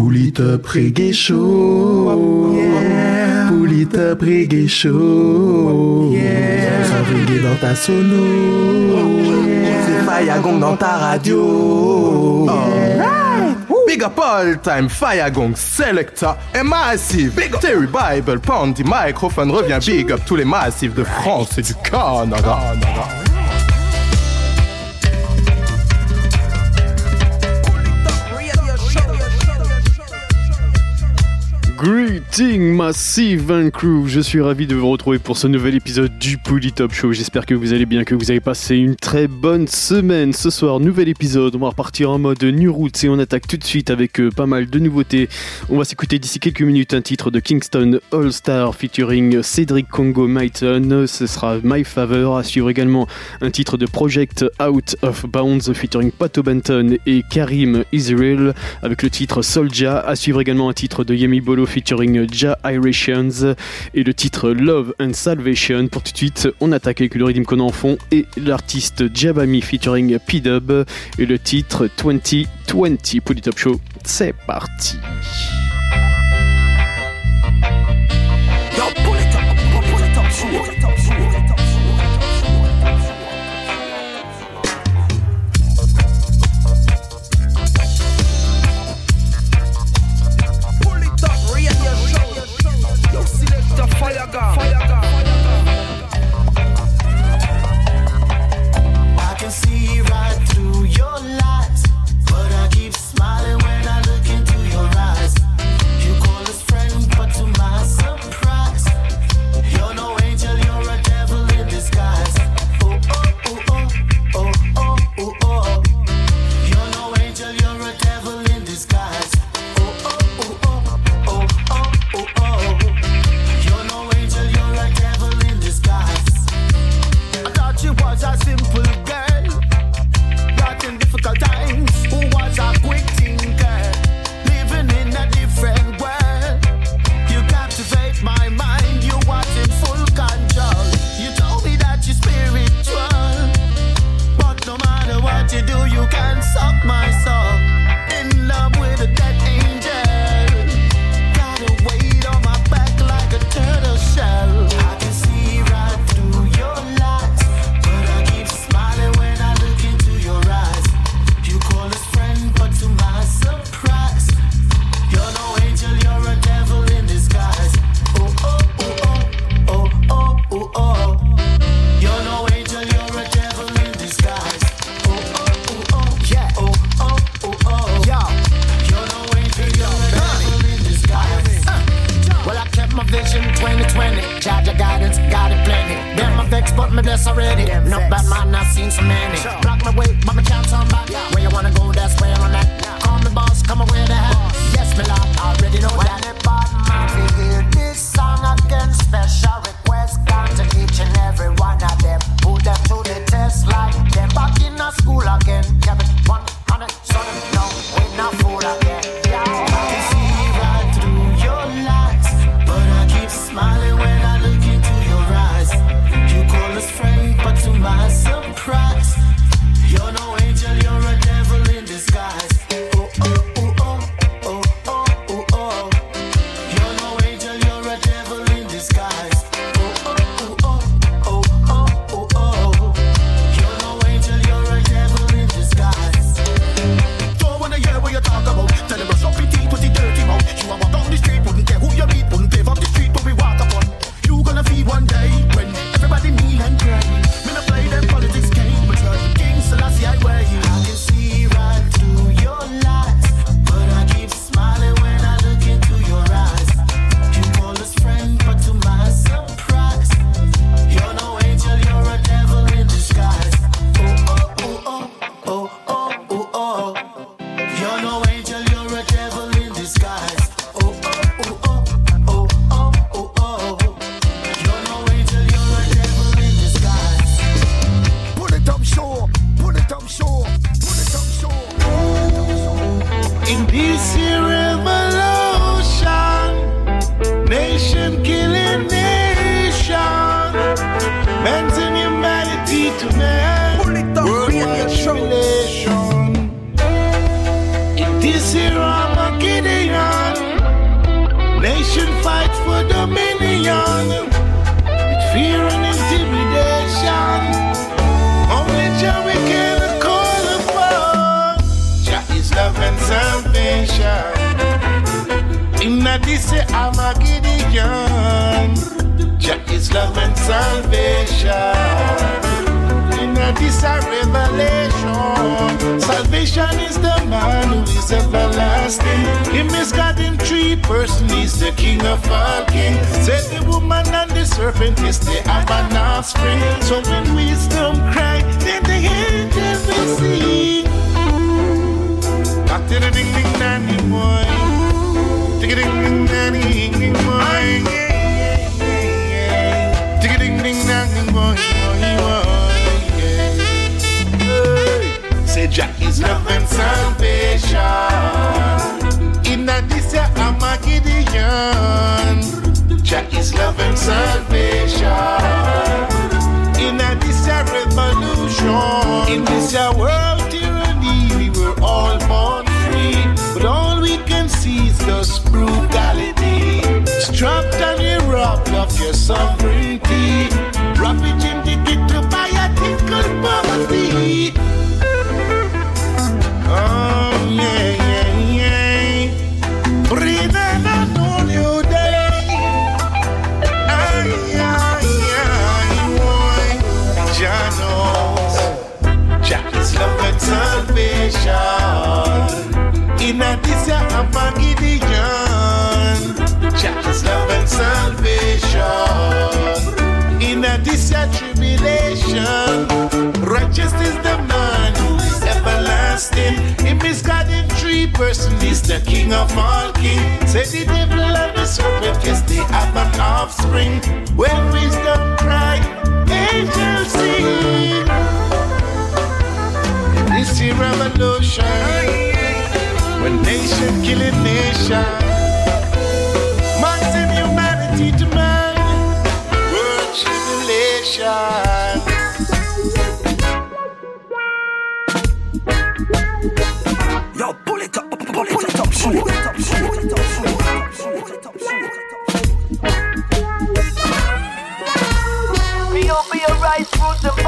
Pull it up reggae show. Yeah. Pull it up reggae show. Yeah. Ça reggae dans ta sono. Yeah. C'est Fire Gong dans ta radio. Alright. Big up all time, Fire Gong, Selecta et Massive. Big up Terry Bible, Pandy, microphone revient. Big up tous les massifs de France et du Canada. Greeting Massive and Crew, je suis ravi de vous retrouver pour ce nouvel épisode du Pouli Top Show. J'espère que vous allez bien, que vous avez passé une très bonne semaine. Ce soir, nouvel épisode, on va repartir en mode New Roots et on attaque tout de suite avec euh, pas mal de nouveautés. On va s'écouter d'ici quelques minutes un titre de Kingston All Star featuring Cedric Congo Myton. Ce sera My Favor. À suivre également un titre de Project Out of Bounds featuring Pato Benton et Karim Israel avec le titre Soldier. À suivre également un titre de Yemi Bolo featuring Ja Irations et le titre Love and Salvation. Pour tout de suite, on attaque avec le rythme qu'on en fond et l'artiste Jabami featuring P-Dub et le titre 2020 pour le Top Show. C'est parti. My but me bless already. No bad man, I've seen so many. Block my way, but me can't turn back. Where you wanna go, that's where I'm at. Call me boss, come away the hell. Yes, me lord, already know that. When bad man we hear this song again, special request gone to each and every one of them. Put them to the test like them back in a school again. Kept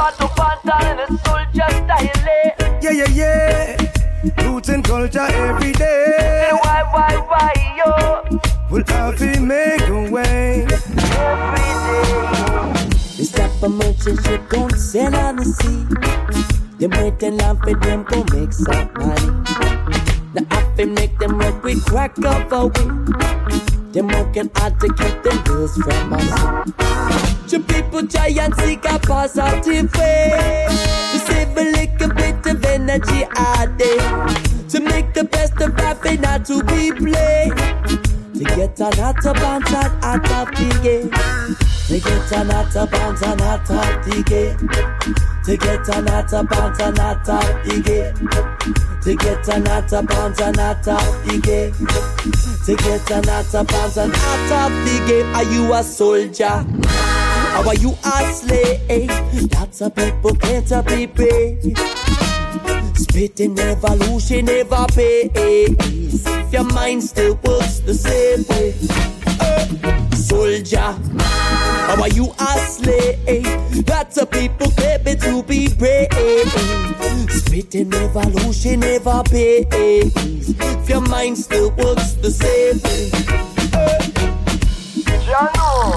fruits and bottle, pantan and a soldier style. Yeah, yeah, yeah. Roots and culture every day. Why, why, why, yo. We'll have to make a way. Every day. This type of merchant ship gon' sail on the sea. Them wait and laugh for them go make some money. Now I fi make them work with crack of a whip. Them working hard to keep them bills from us. The people try and seek a positive way to save a little bit of energy out there to make the best of life and not to be played. To get an out of bounds and out of the game. To get an out of bounds and out of the game. To get an out of bounds and out of the game. To get an out of bounds and out of the game. To get an out of bounds and out of the game. Are you a soldier? Or are you a slave? That's a people can't be brave. Spitting evolution never pays. If your mind still works the same way. Uh, soldier, how are you a slave? Lots of people it to be brave. Spitting evolution never pays. If your mind still works the same way. Jano,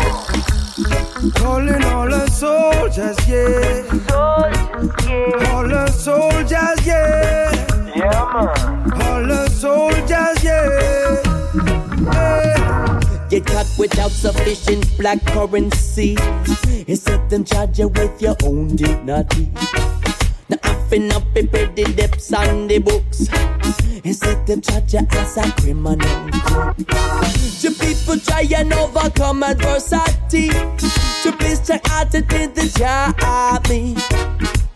Calling all the soldiers, yeah. soldiers, yeah. All the soldiers, yeah. Yeah, man. All the soldiers, yeah. yeah. Get caught without sufficient black currency. Instead, them charge you with your own dignity. Now, I've been up in the depths on the books. Instead, them charge you as a criminal. The people try and overcome adversity. To be strong-hearted in the army.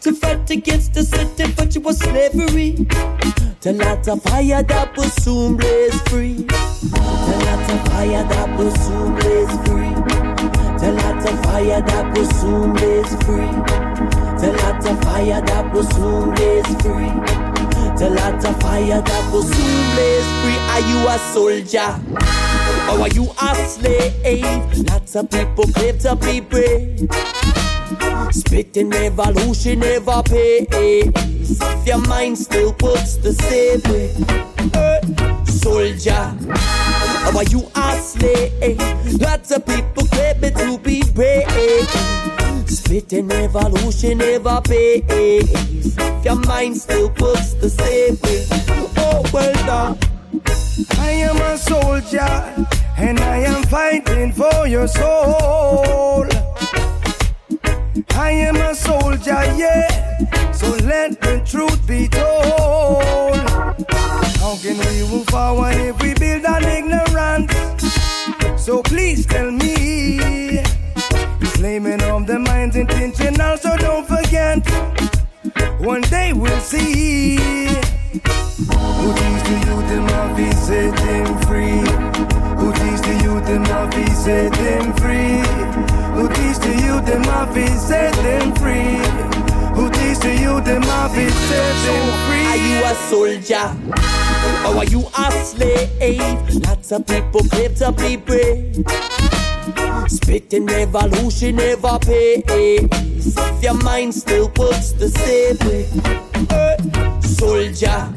To fight against the system for you was slavery. To light a fire that will soon blaze free. To light a fire that will soon blaze free. To light a fire that will soon blaze free. To light a fire that will soon blaze free. To light a fire that will soon blaze free. Are you a soldier? Or are you a slave? Lots of people claim to be brave. Spitting revolution never pays. If your mind still works the same way. Soldier, or are you a slave? Lots of people claim to be brave. Spitting evolution never pays. If your mind still works the same way. Oh, well done. I am a soldier and I am fighting for your soul. I am a soldier, yeah. So let the truth be told. How can we move forward if we build on ignorance? So please tell me. Enslavement of the mind's intentional, so don't forget. One day we'll see. Who teach the youth them have be set them free? Who teach the youth them have be set them free? Who teach the youth them have be set them free? Who teach the youth them have be set them free? Are you a soldier? Or are you a slave? Lots of people claim to be brave. Spitting revolution never pays. If your mind still works the same way. Eh, Soldier,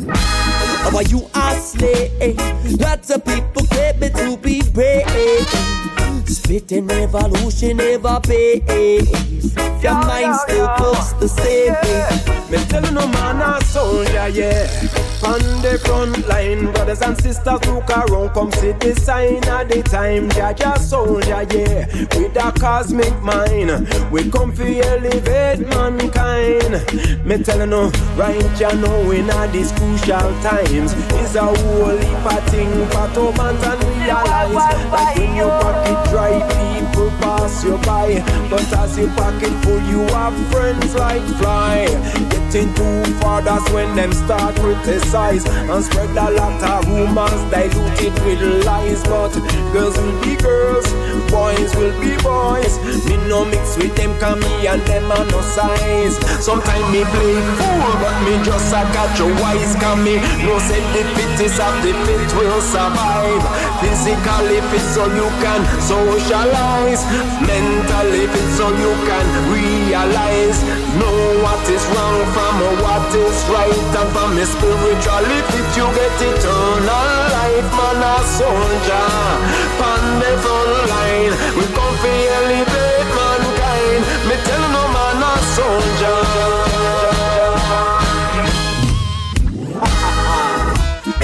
or are you a slave? Lots of people claim it to be brave. Spitting revolution never pays. If your mind still works the same way. Me tell you no man a soldier, yeah. On the front line, brothers and sisters look around, come see the sign of the time. Jaja soldier, yeah. With a cosmic mind, we come for elevate mankind. Me tell you no, right ya know in these crucial times, is a whole heap of thing to man and realize. Like when your pocket dry, people pass you by, but as your pocket full, you have friends like fly. Getting too far, that's when them start criticize and spread a lot of rumors diluted with lies. But girls will be girls, boys will be boys. Me no mix with them, come me and them are no size. Sometimes me play fool, but me just a catch a wise. Come me no say the fittest of the fit will survive. Physically fit so you can socialize. Mentally fit so you can realize. Know what is wrong from what is right. And from spiritually fit you get eternal life. Man a soldier, pan the front line. We come for elevate mankind. Me tell no man a soldier.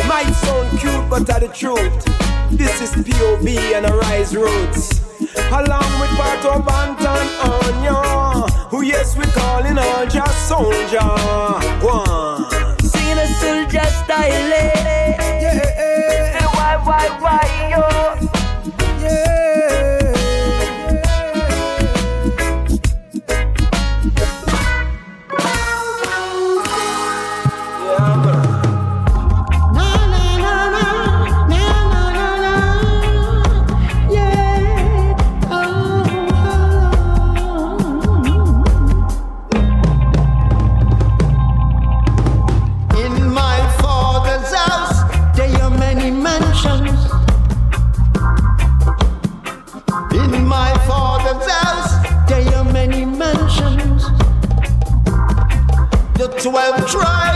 Might sound cute, but are the truth. This is POV and a rise roots. Along with Pato Banton Anya. Who yes, we calling all just soldier. One. Soldier The twelve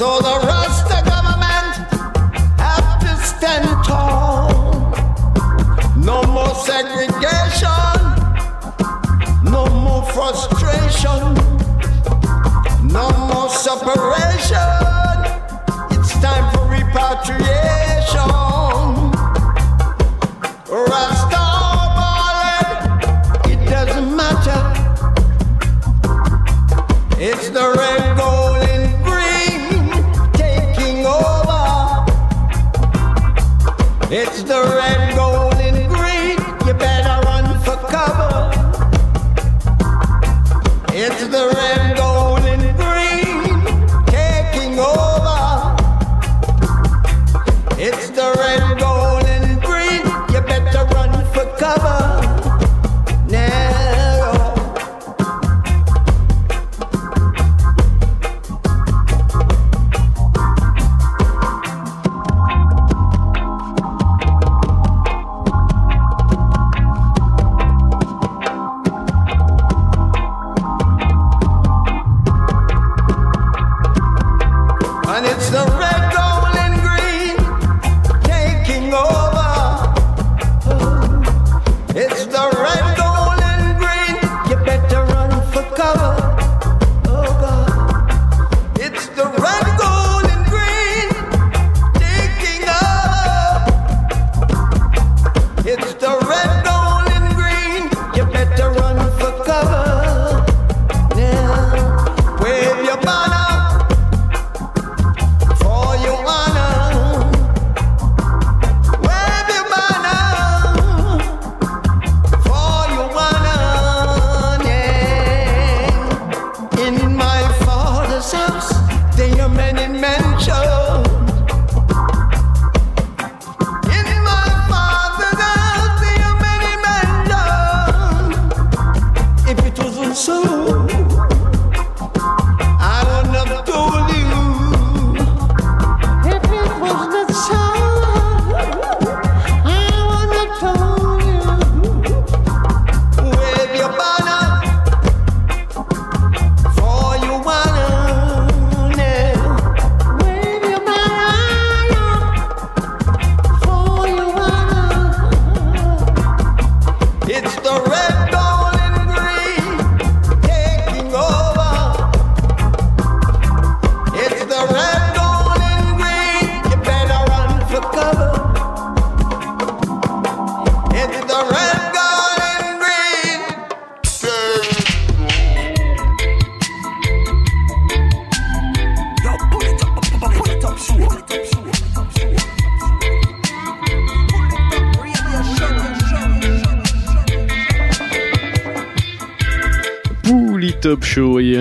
So the Rasta government have to stand tall. No more segregation, no more frustration, no more separation. It's time for repatriation.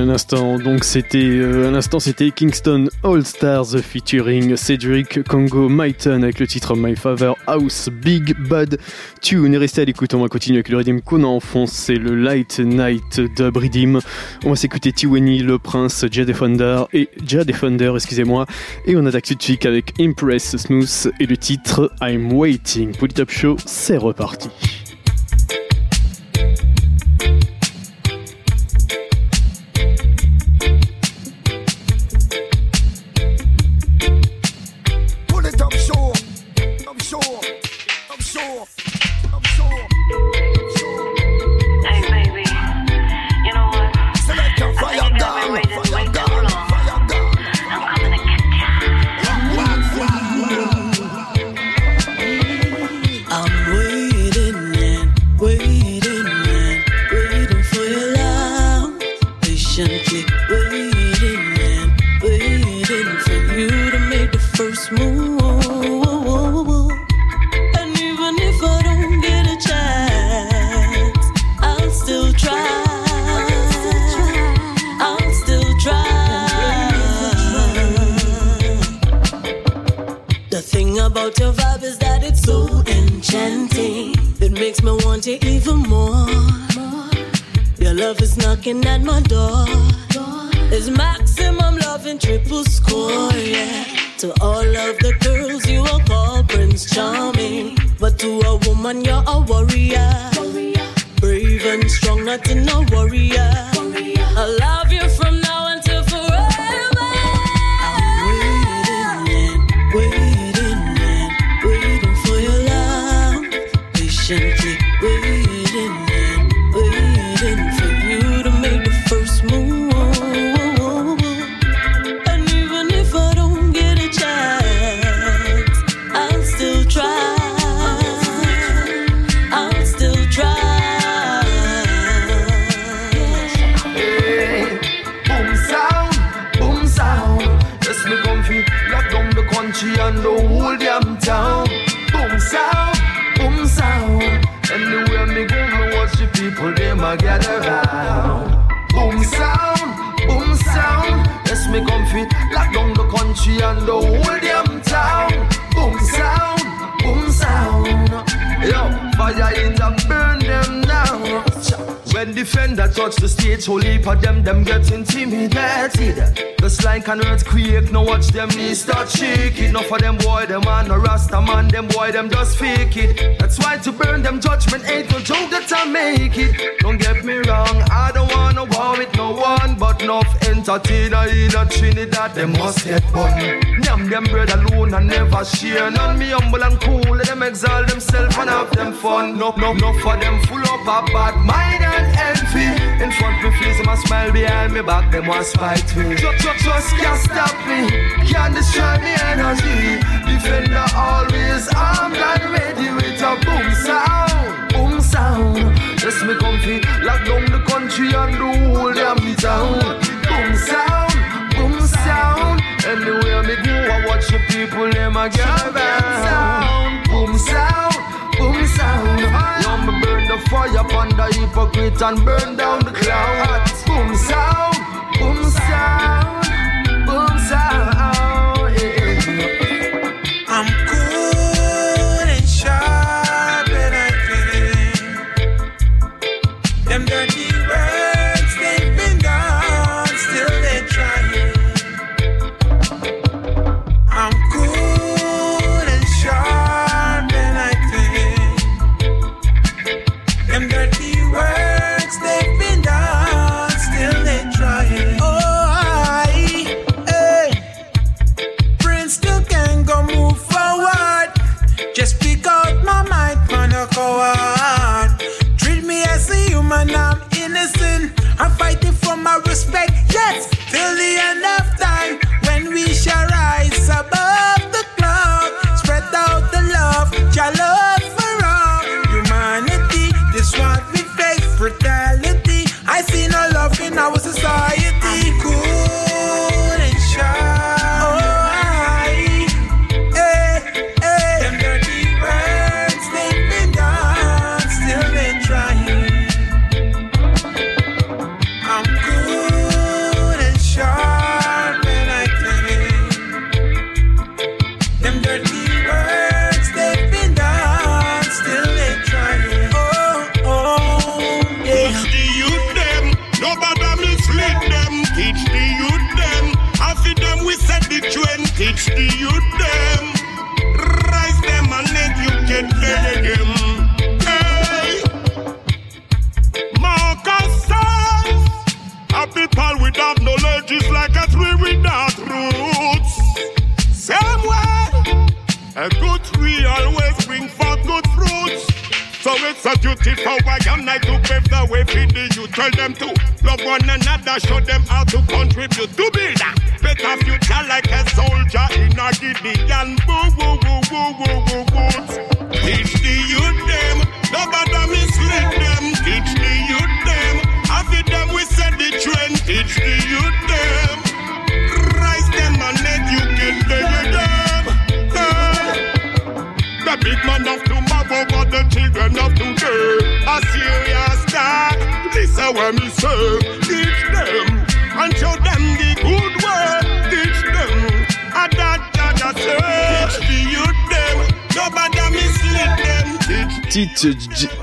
Donc euh, c'était Kingston All Stars featuring Cedric Congo Myton avec le titre My Favor House Big Bad Tune. Et restez à l'écoute, on va continuer avec le Redim qu'on a en fond, c'est le Light Night Dub Redim. On va s'écouter Tiwani, le prince, Jad Defender et Defender, excusez-moi. Et on attaque tout de suite avec Impress Smooth et le titre I'm Waiting. pour le Top Show, c'est reparti. cheer none. Me humble and cool, let them exalt themselves and have them fun. No, no, no for them full of a bad mind and envy. In front me face, them a smile behind me back, them want spite me. Just, just, just can't stop me, can't destroy me energy. Defender always armed and ready with a boom sound, boom sound. Just me comfy, lock down the country and the them down. town. my girl down. Boom sound, boom sound. Now me burn the fire upon the hypocrite and burn down the clown. Boom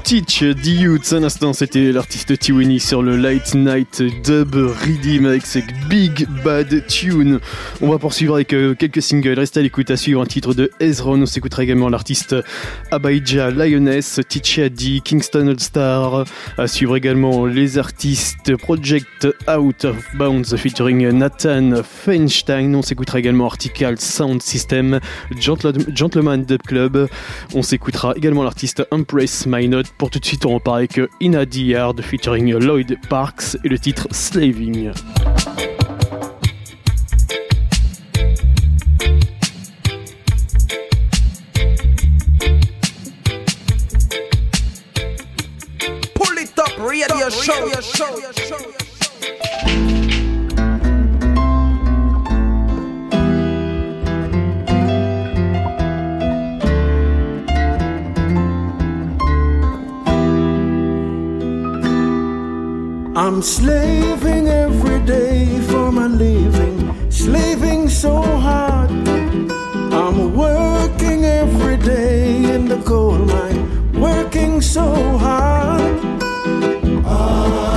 Teach D. Youth. Un instant, c'était l'artiste Tiwini sur le Light Night Dub Redeem avec ses Big Bad Tune. On va poursuivre avec euh, quelques singles. Restez à l'écoute à suivre un titre de Ezron. On s'écoutera également l'artiste Abaija Lioness, Tichiadi, Kingston All Star. À suivre également les artistes Project Out of Bounds featuring Nathan Feinstein. On s'écoutera également Article Sound System, Gentleman Dub Club. On s'écoutera également l'artiste Empress My Note. Pour tout de suite, on repart avec Inadi Yard featuring Lloyd Parks et le titre Slaving. radio show. I'm slaving every day for my living, slaving so hard. I'm working every day in the coal mine, working so hard. Ah.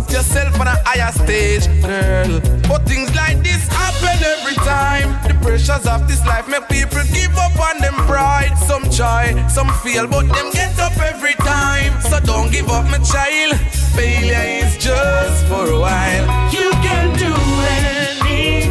put yourself on a higher stage, girl. But things like this happen every time. The pressures of this life make people give up on them pride. Some try, some fail, but them get up every time. So don't give up, my child. Failure is just for a while. You can do anything.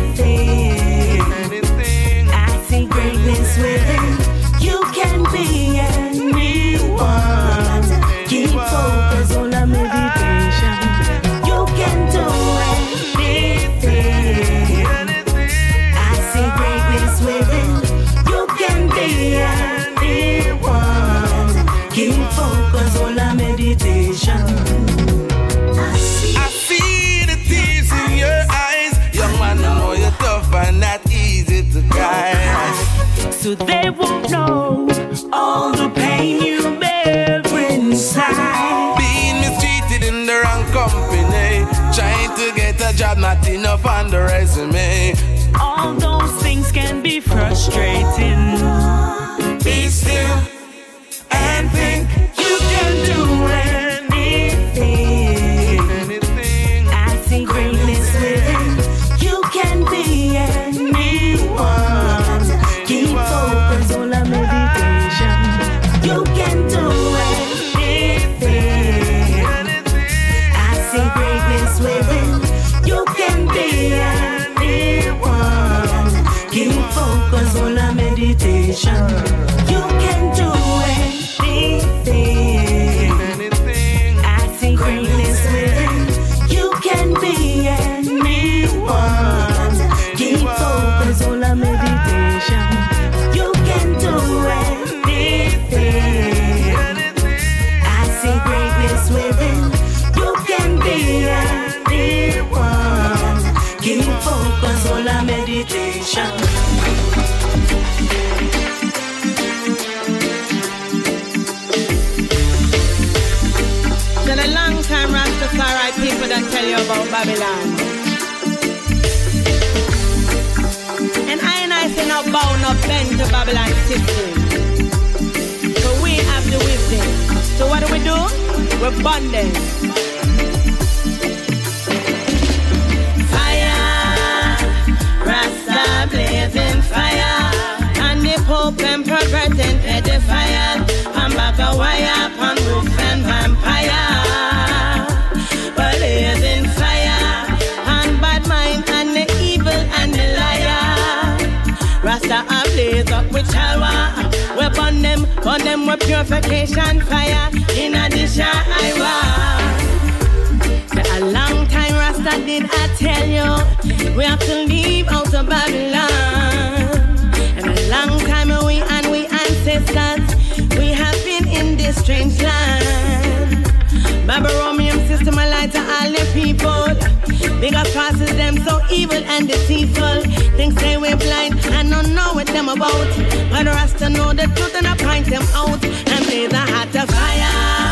They won't know all the pain you bear inside. Being mistreated in the wrong company. Trying to get a job, not enough on the resume. About Babylon. And I and I say now bow no bend to Babylon system. So we have the wisdom. So what do we do? We're bonding. Fire, Rasta blazing fire. And the Pope and pervert and pedophile. And back a wire Them, burn them with purification fire. In addition, I Say A long time Rasta did I tell you We have to leave out of Babylon. And a long time we and we ancestors We have been in this strange land. Babylonian system a lie to all the people Bigger crosses them so evil and deceitful. Think say we blind and don't know what them about. But Rasta know the truth and I point them out. And blaze a heart of fire.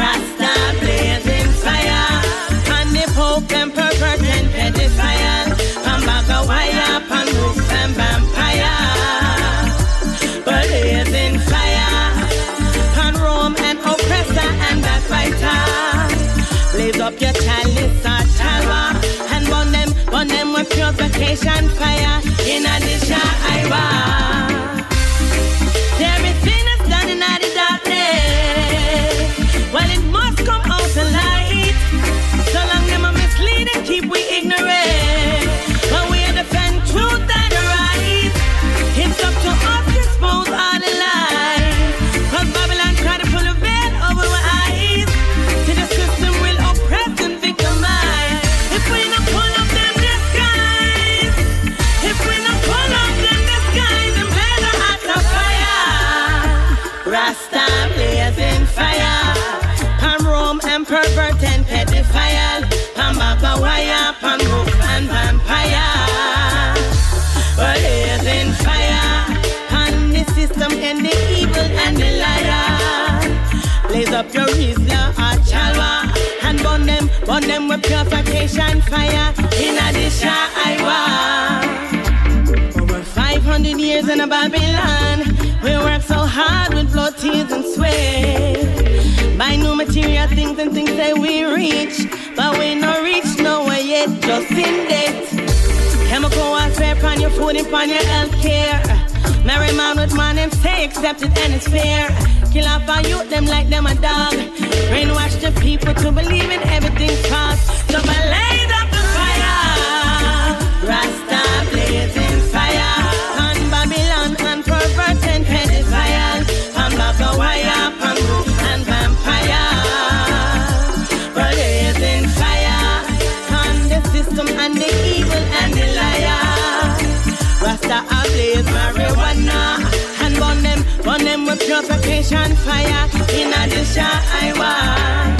Rasta blazing fire. And the Pope and pervert and pedophile fire. In I want. Over 500 years in a Babylon. We work so hard with blood, tears, and sweat. Buy new material things and things that we reach. But we no reach nowhere yet, just in debt. Chemical warfare upon your food and upon your health care. Marry man with man and say accepted and it's fair. Kill off our youth, them like them a dog. Brainwash the people to believe in everything's false. So blaze purification fire. In addition, I want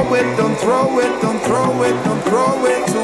throw it, don't throw it, don't throw it, don't throw it.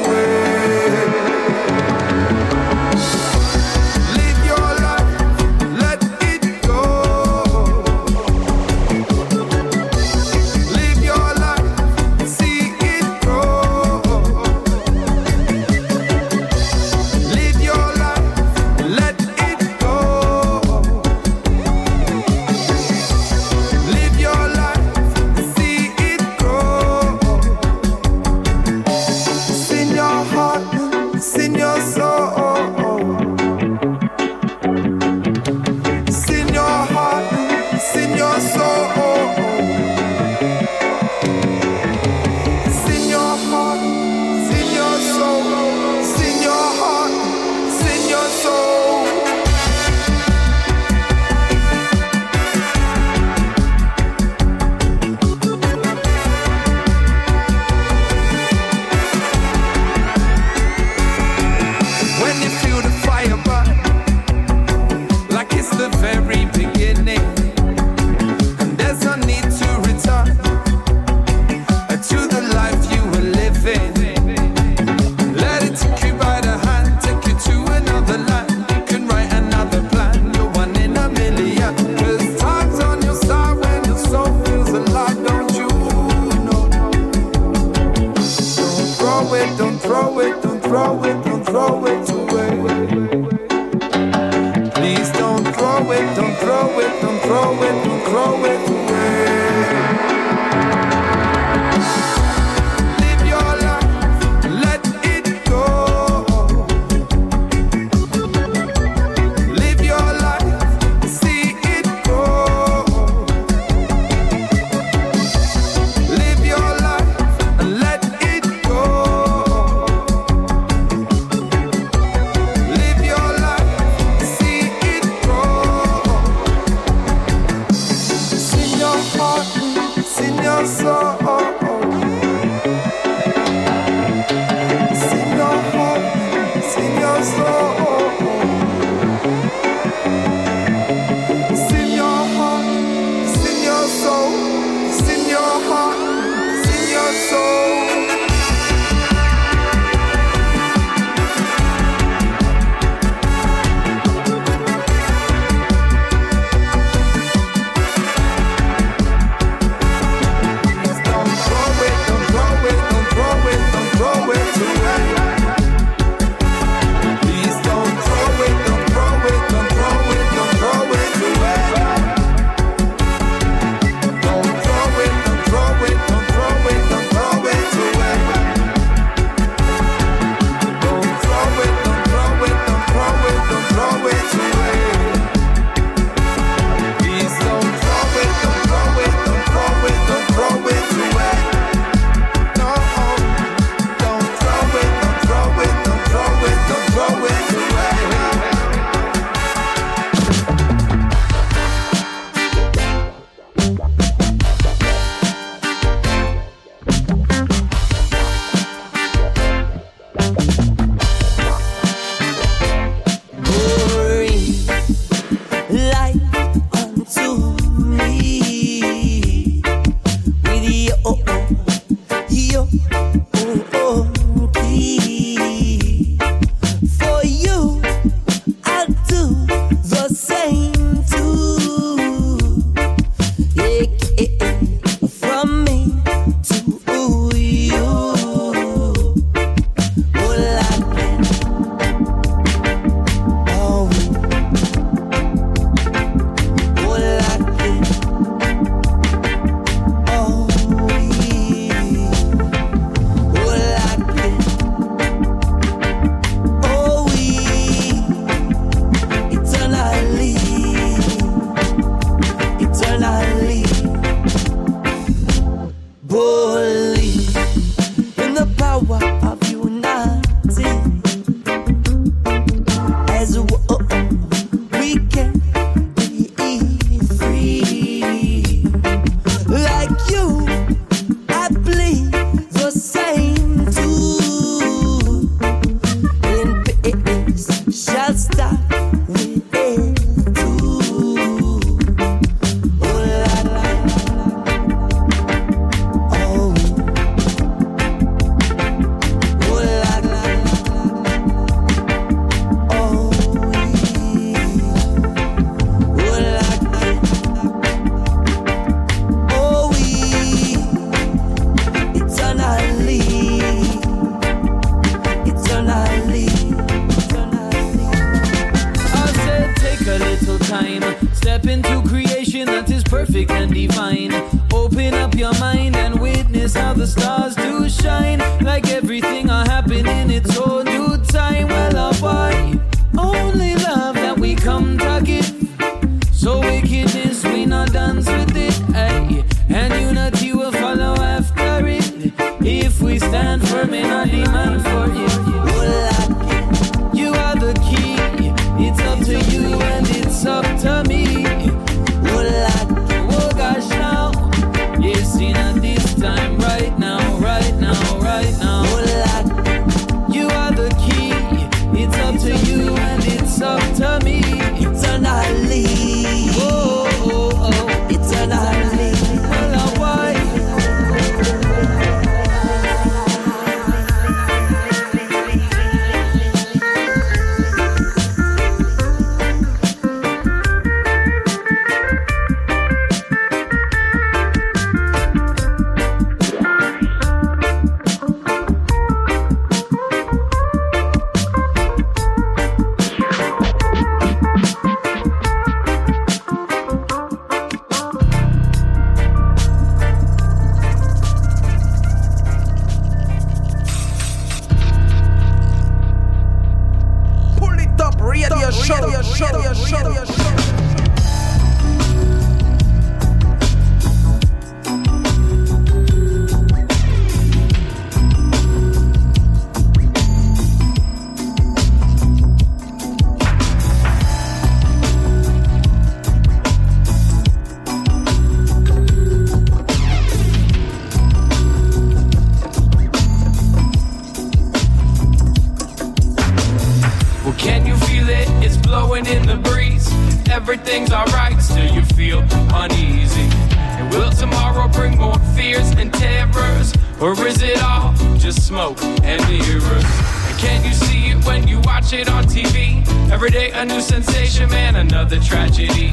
Or is it all just smoke and mirrors? And can you see it when you watch it on TV? Every day a new sensation, man, another tragedy.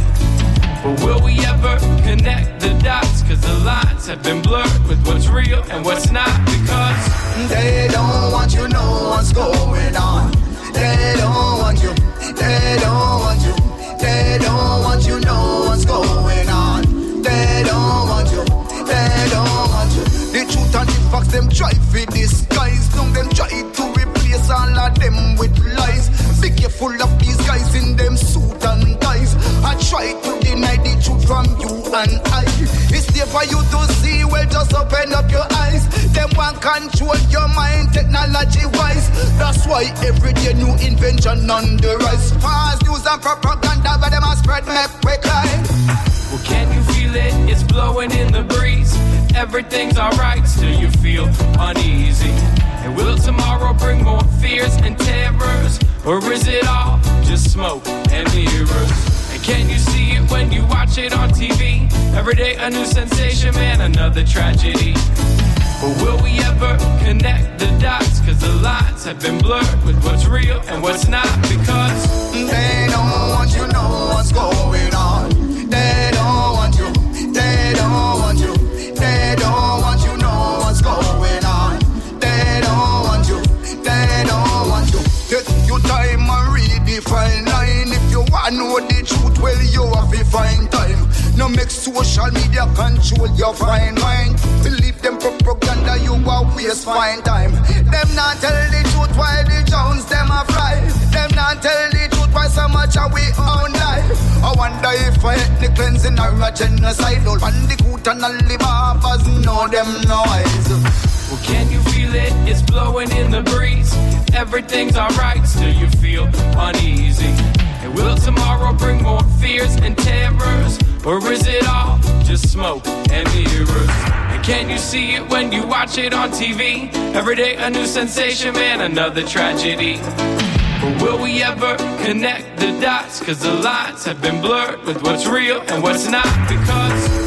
But will we ever connect the dots? Cause the lines have been blurred with what's real and what's not. Because They don't want you know what's going on. They don't want you. They don't want you. They don't want you know what's going on. Truth and facts them try to disguise. Now them try to replace all of them with lies. Be careful of these guys in them suit and ties. I try to deny the truth from you and I. It's there for you to see. Well, just open up your eyes. Them want control your mind, technology wise. That's why every day new invention on the rise. Fast news and propaganda, but them a spread make cry. Well, can you feel it? It's blowing in the breeze. Everything's alright, still you feel uneasy. And will tomorrow bring more fears and terrors? Or is it all just smoke and mirrors? And can you see it when you watch it on TV? Every day a new sensation, man, another tragedy. But will we ever connect the dots? Cause the lines have been blurred with what's real and what's not. Because They don't want you know what's going on. Well you have to find time. No make social media control your fine mind. Believe them propaganda, you will waste fine time. Them not tell the truth while the Jones them a fly. Them not tell the truth why so much are we own life. I wonder if I ethnic cleansing or a genocidal. Bandicoot and Alibabas know them noise. Well, can you feel it? It's blowing in the breeze. Everything's alright, still you feel uneasy. And will tomorrow bring more fears and terrors? Or is it all just smoke and mirrors? And can you see it when you watch it on TV? Every day a new sensation, man, another tragedy. But will we ever connect the dots? Cause the lines have been blurred with what's real and what's not. Because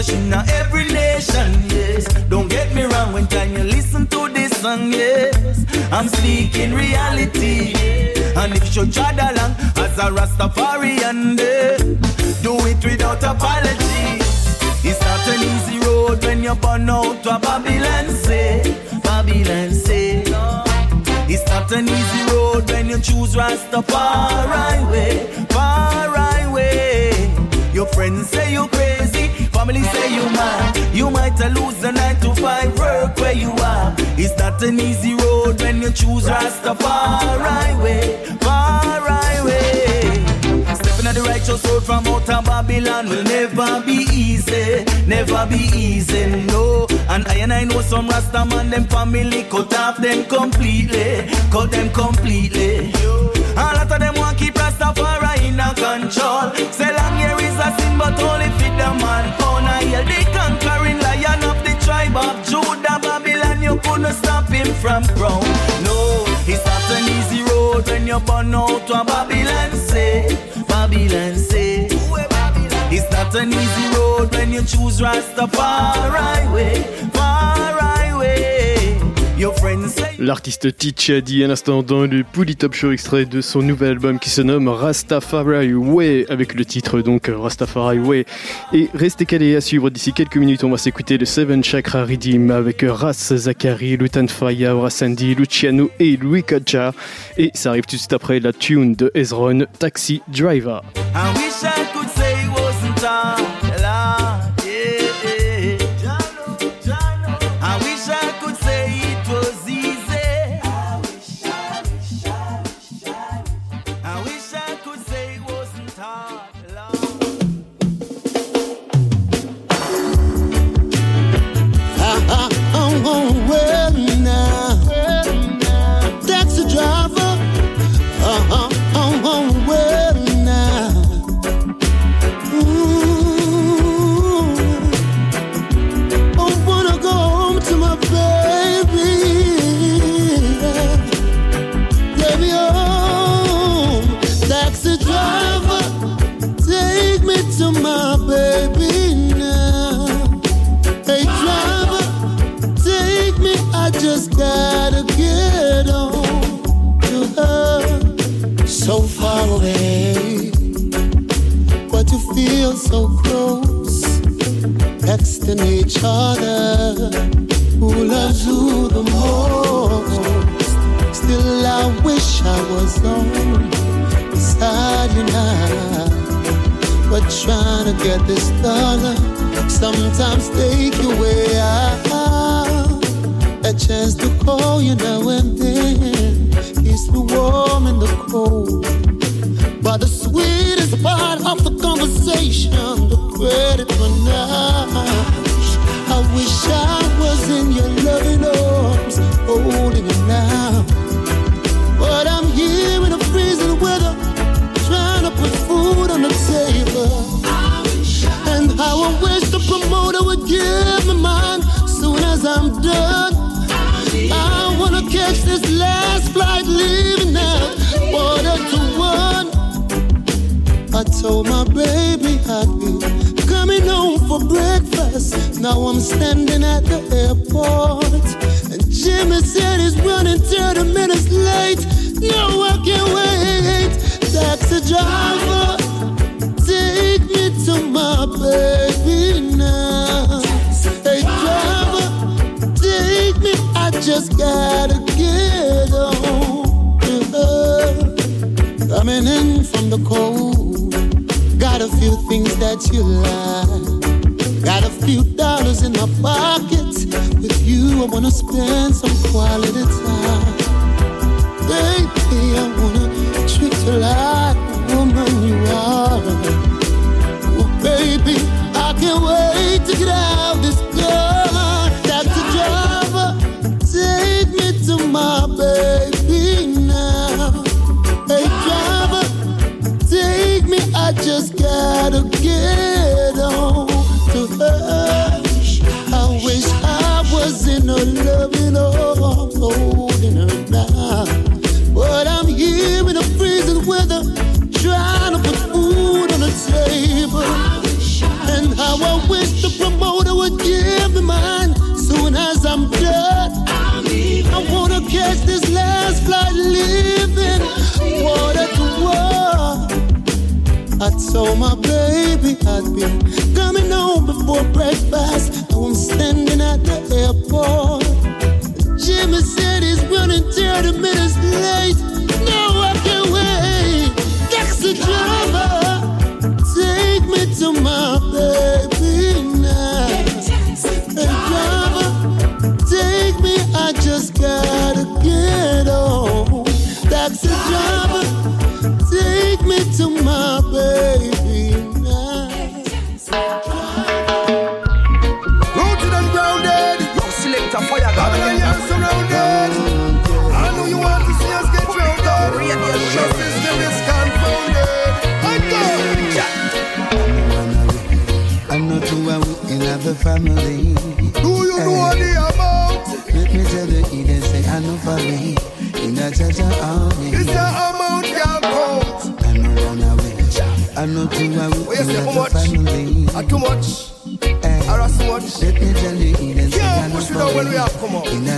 brainwashing a every nation, yes. Don't get me wrong when time you listen to this song, yes. I'm speaking reality. And if you should trod along as a Rastafarian, eh, do it without apology. It's not an easy road when you're born out of Babylon, say. Babylon, say. It's not an easy road when you choose Rastafari way. Far way. Your friends say you're crazy, family say you mad. You might lose the nine to five work where you are. It's not an easy road when you choose Rastafari way. Far way. Stepping on the righteous road from out of Babylon will never be easy, never be easy, no. And I and I know some Rasta man, them family cut off them completely, cut them completely. A lot of them want keep Rastafari in a control. Say long here is a sin, but only the man. Oh, now hear the conquering lion of the tribe of Judah, Babylon. You couldn't stop him from crown. No, it's not an easy road when you're born out of Babylon. Say, Babylon say. It's not an easy road when you choose Rastafari way, far way. L'artiste Teach a dit à l'instant dans le Pouli Top Show extrait de son nouvel album qui se nomme Rastafari Way avec le titre donc Rastafari Way. Et restez calés à suivre d'ici quelques minutes. On va s'écouter le Seven Chakra Redeem avec Ras Zachary, Lutan Faya, Sandy, Luciano et Louis Kacha. Et ça arrive tout de suite après la tune de Ezron Taxi Driver. I wish I could say feel so close, texting each other. Who loves who the most? Still, I wish I was home beside you now. But trying to get this done sometimes take your way out. A chance to call you now and then keeps me warm in the cold. But the sweetest part of the conversation, the credit for now. I wish I was in your loving arms, holding you now. But I'm here in the freezing weather, trying to put food on the table. I I and how I wish the promoter would give me mine soon as I'm done. I wanna catch this last flight leaving now. What a I told my baby I'd be coming home for breakfast. Now I'm standing at the airport, and Jimmy said he's running 30 minutes late. No, I can't wait. Taxi driver, take me to my baby now. Hey driver, take me. I just gotta get home. Coming in from the cold, got a few things that you like. Got a few dollars in my pocket. With you, I wanna spend some quality time. Baby, I wanna treat you like the woman you are. Oh, baby, I can't wait to get out I told my baby I'd be coming home before breakfast. Now I'm standing at the airport. Jimmy said he's running 30 minutes late. No, I can't wait. Taxi driver, take me to my baby now. Hey, driver, take me. I just gotta get home. Taxi driver, take me to my baby Rooted and grounded. Yo, select a fire gun. Babylon, you're surrounded. I know you want to see us get drowned. Your system is confounded. I go. I'm not too away in other family. Do you know eh. the amount? Let me tell you, Eden say I know for me. In a Jaja army. It's the amount Too away Wait, in say how other much? family. Ah, too much. Or as much. Let me tell you, say Yeah, push it down when we have come up. In a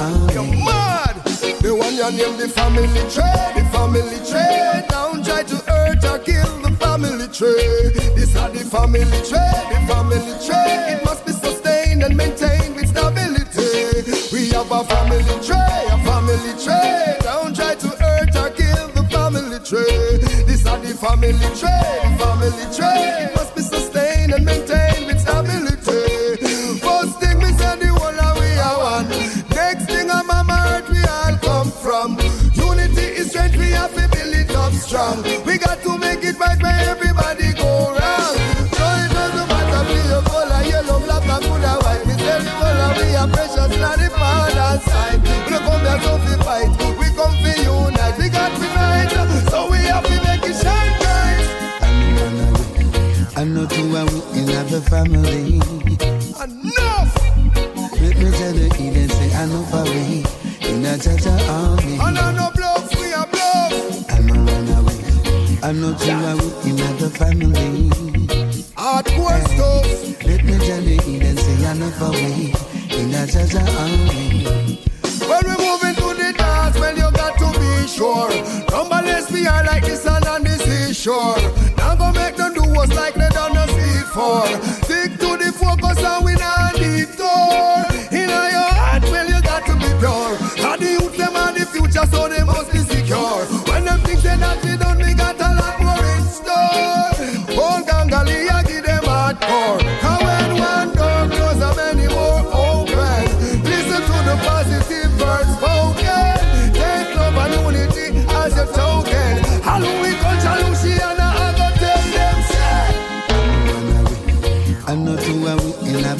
army. You're mad. The one you name the family tree, the family tree. Don't try to hurt or kill the family tree. This are the family tree, the family tree. It must be sustained and maintained with stability. We have a family tree, a family tree. Family tree, family tree.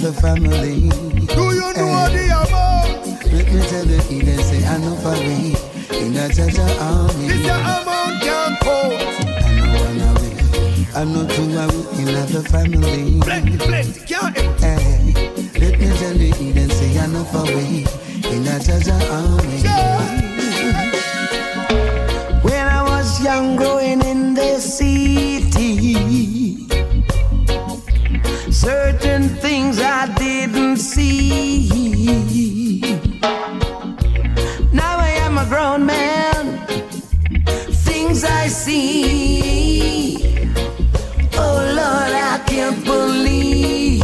Other family. Do you know eh. the amount? Let me tell you, Eden say I know for me. In a Jaja army. This your amount can't count. I'm not too away in other family. Plenty, plenty, can't Hey, eh. let me and the Eden say enough away in a Jaja army. When certain things I didn't see. Now I am a grown man, things I see. Oh Lord, I can't believe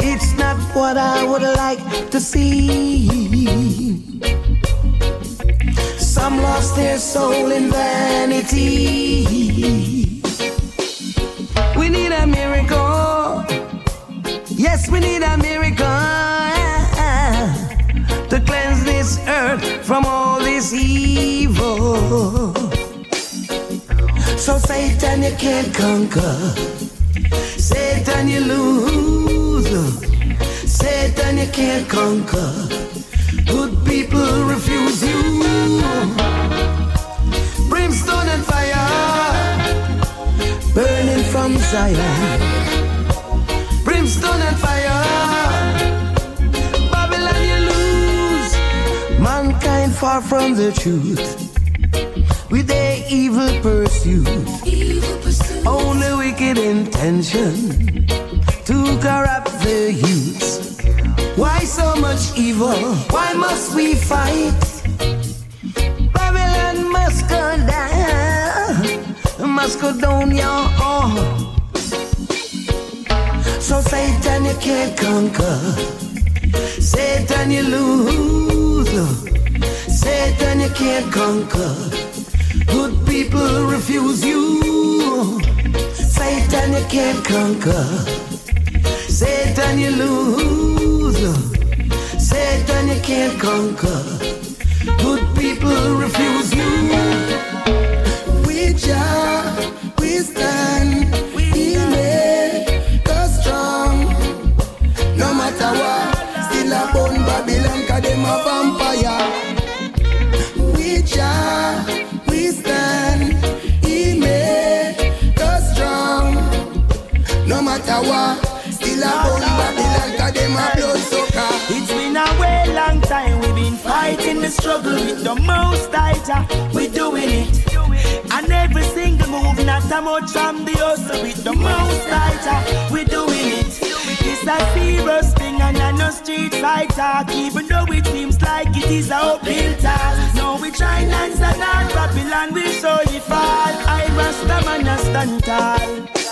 it's not what I would like to see. Some lost their soul in vanity. A miracle. Yes, we need a miracle to cleanse this earth from all this evil. So, Satan, you can't conquer. Satan, you lose. Satan, you can't conquer. Zion. Brimstone and fire. Babylon, you lose. Mankind far from the truth. With their evil pursuit. Only wicked intention to corrupt the youths. Why so much evil? Why must we fight? Babylon must go down, must go down, y'all. So Satan, you can't conquer. Satan, you lose. Satan, you can't conquer. Good people refuse you. Satan, you can't conquer. Satan, you lose. Satan, you can't conquer. Good people refuse you. We jar, No matter what, still a bone Babylon, cause them a blood sucker. It's been a way long time we've been fighting the struggle with the most tighter. We're doing it. And every single move, not a much from the hustle with the most tighter. We're doing it. It's a serious thing and I know street fight talk. Even though it seems like it is a uphill task. No, we try and answer that Babylon will surely fall. I must man a stand tall.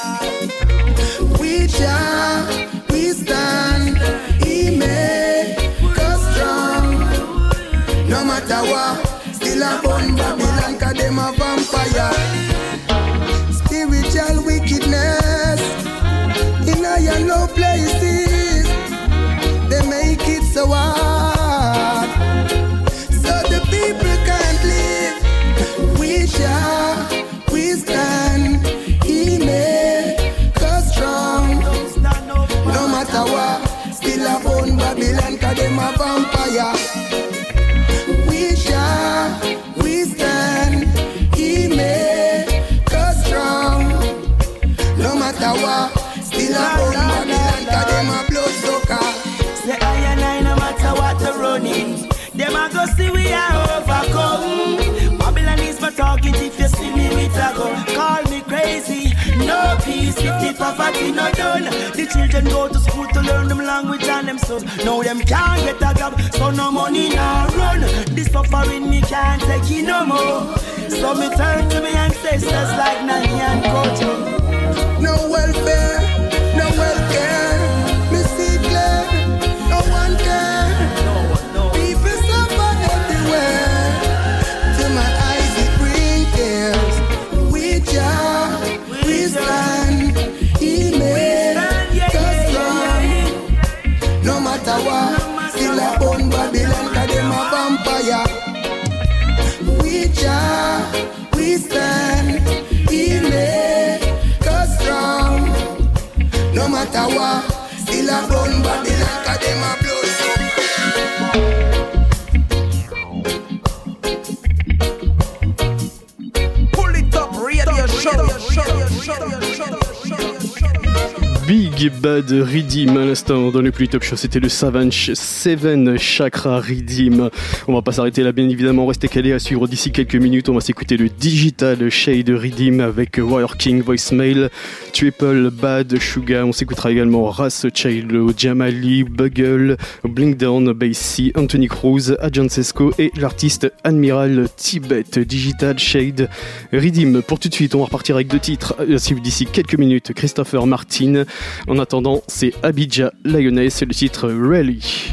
Babylon, cause them a vampire. No the poverty not done. The children go to school to learn them language and them sons. Now them can't get a job, so no money now run. The suffering me can't take it no more. So me turn to me ancestors like Nanny and Kojo. No welfare, Babylon. Pull it up, radio show. Be Big Bad Redeem à l'instant dans le plus top show. C'était le Savage Seven Chakra Redeem. On va pas s'arrêter là, bien évidemment. Restez calés à suivre d'ici quelques minutes. On va s'écouter le Digital Shade Redeem avec Warrior King Voicemail, Triple Bad Suga. On s'écoutera également Ras Chilo, Jamali, Bugle, Blinkdown, Basie, Anthony Cruz, Adjan Sesco et l'artiste Admiral Tibet. Digital Shade Redeem. Pour tout de suite, on va repartir avec deux titres. D'ici quelques minutes, Christopher Martin. En attendant, c'est Abidja Lyonnaise, c'est le titre Rally.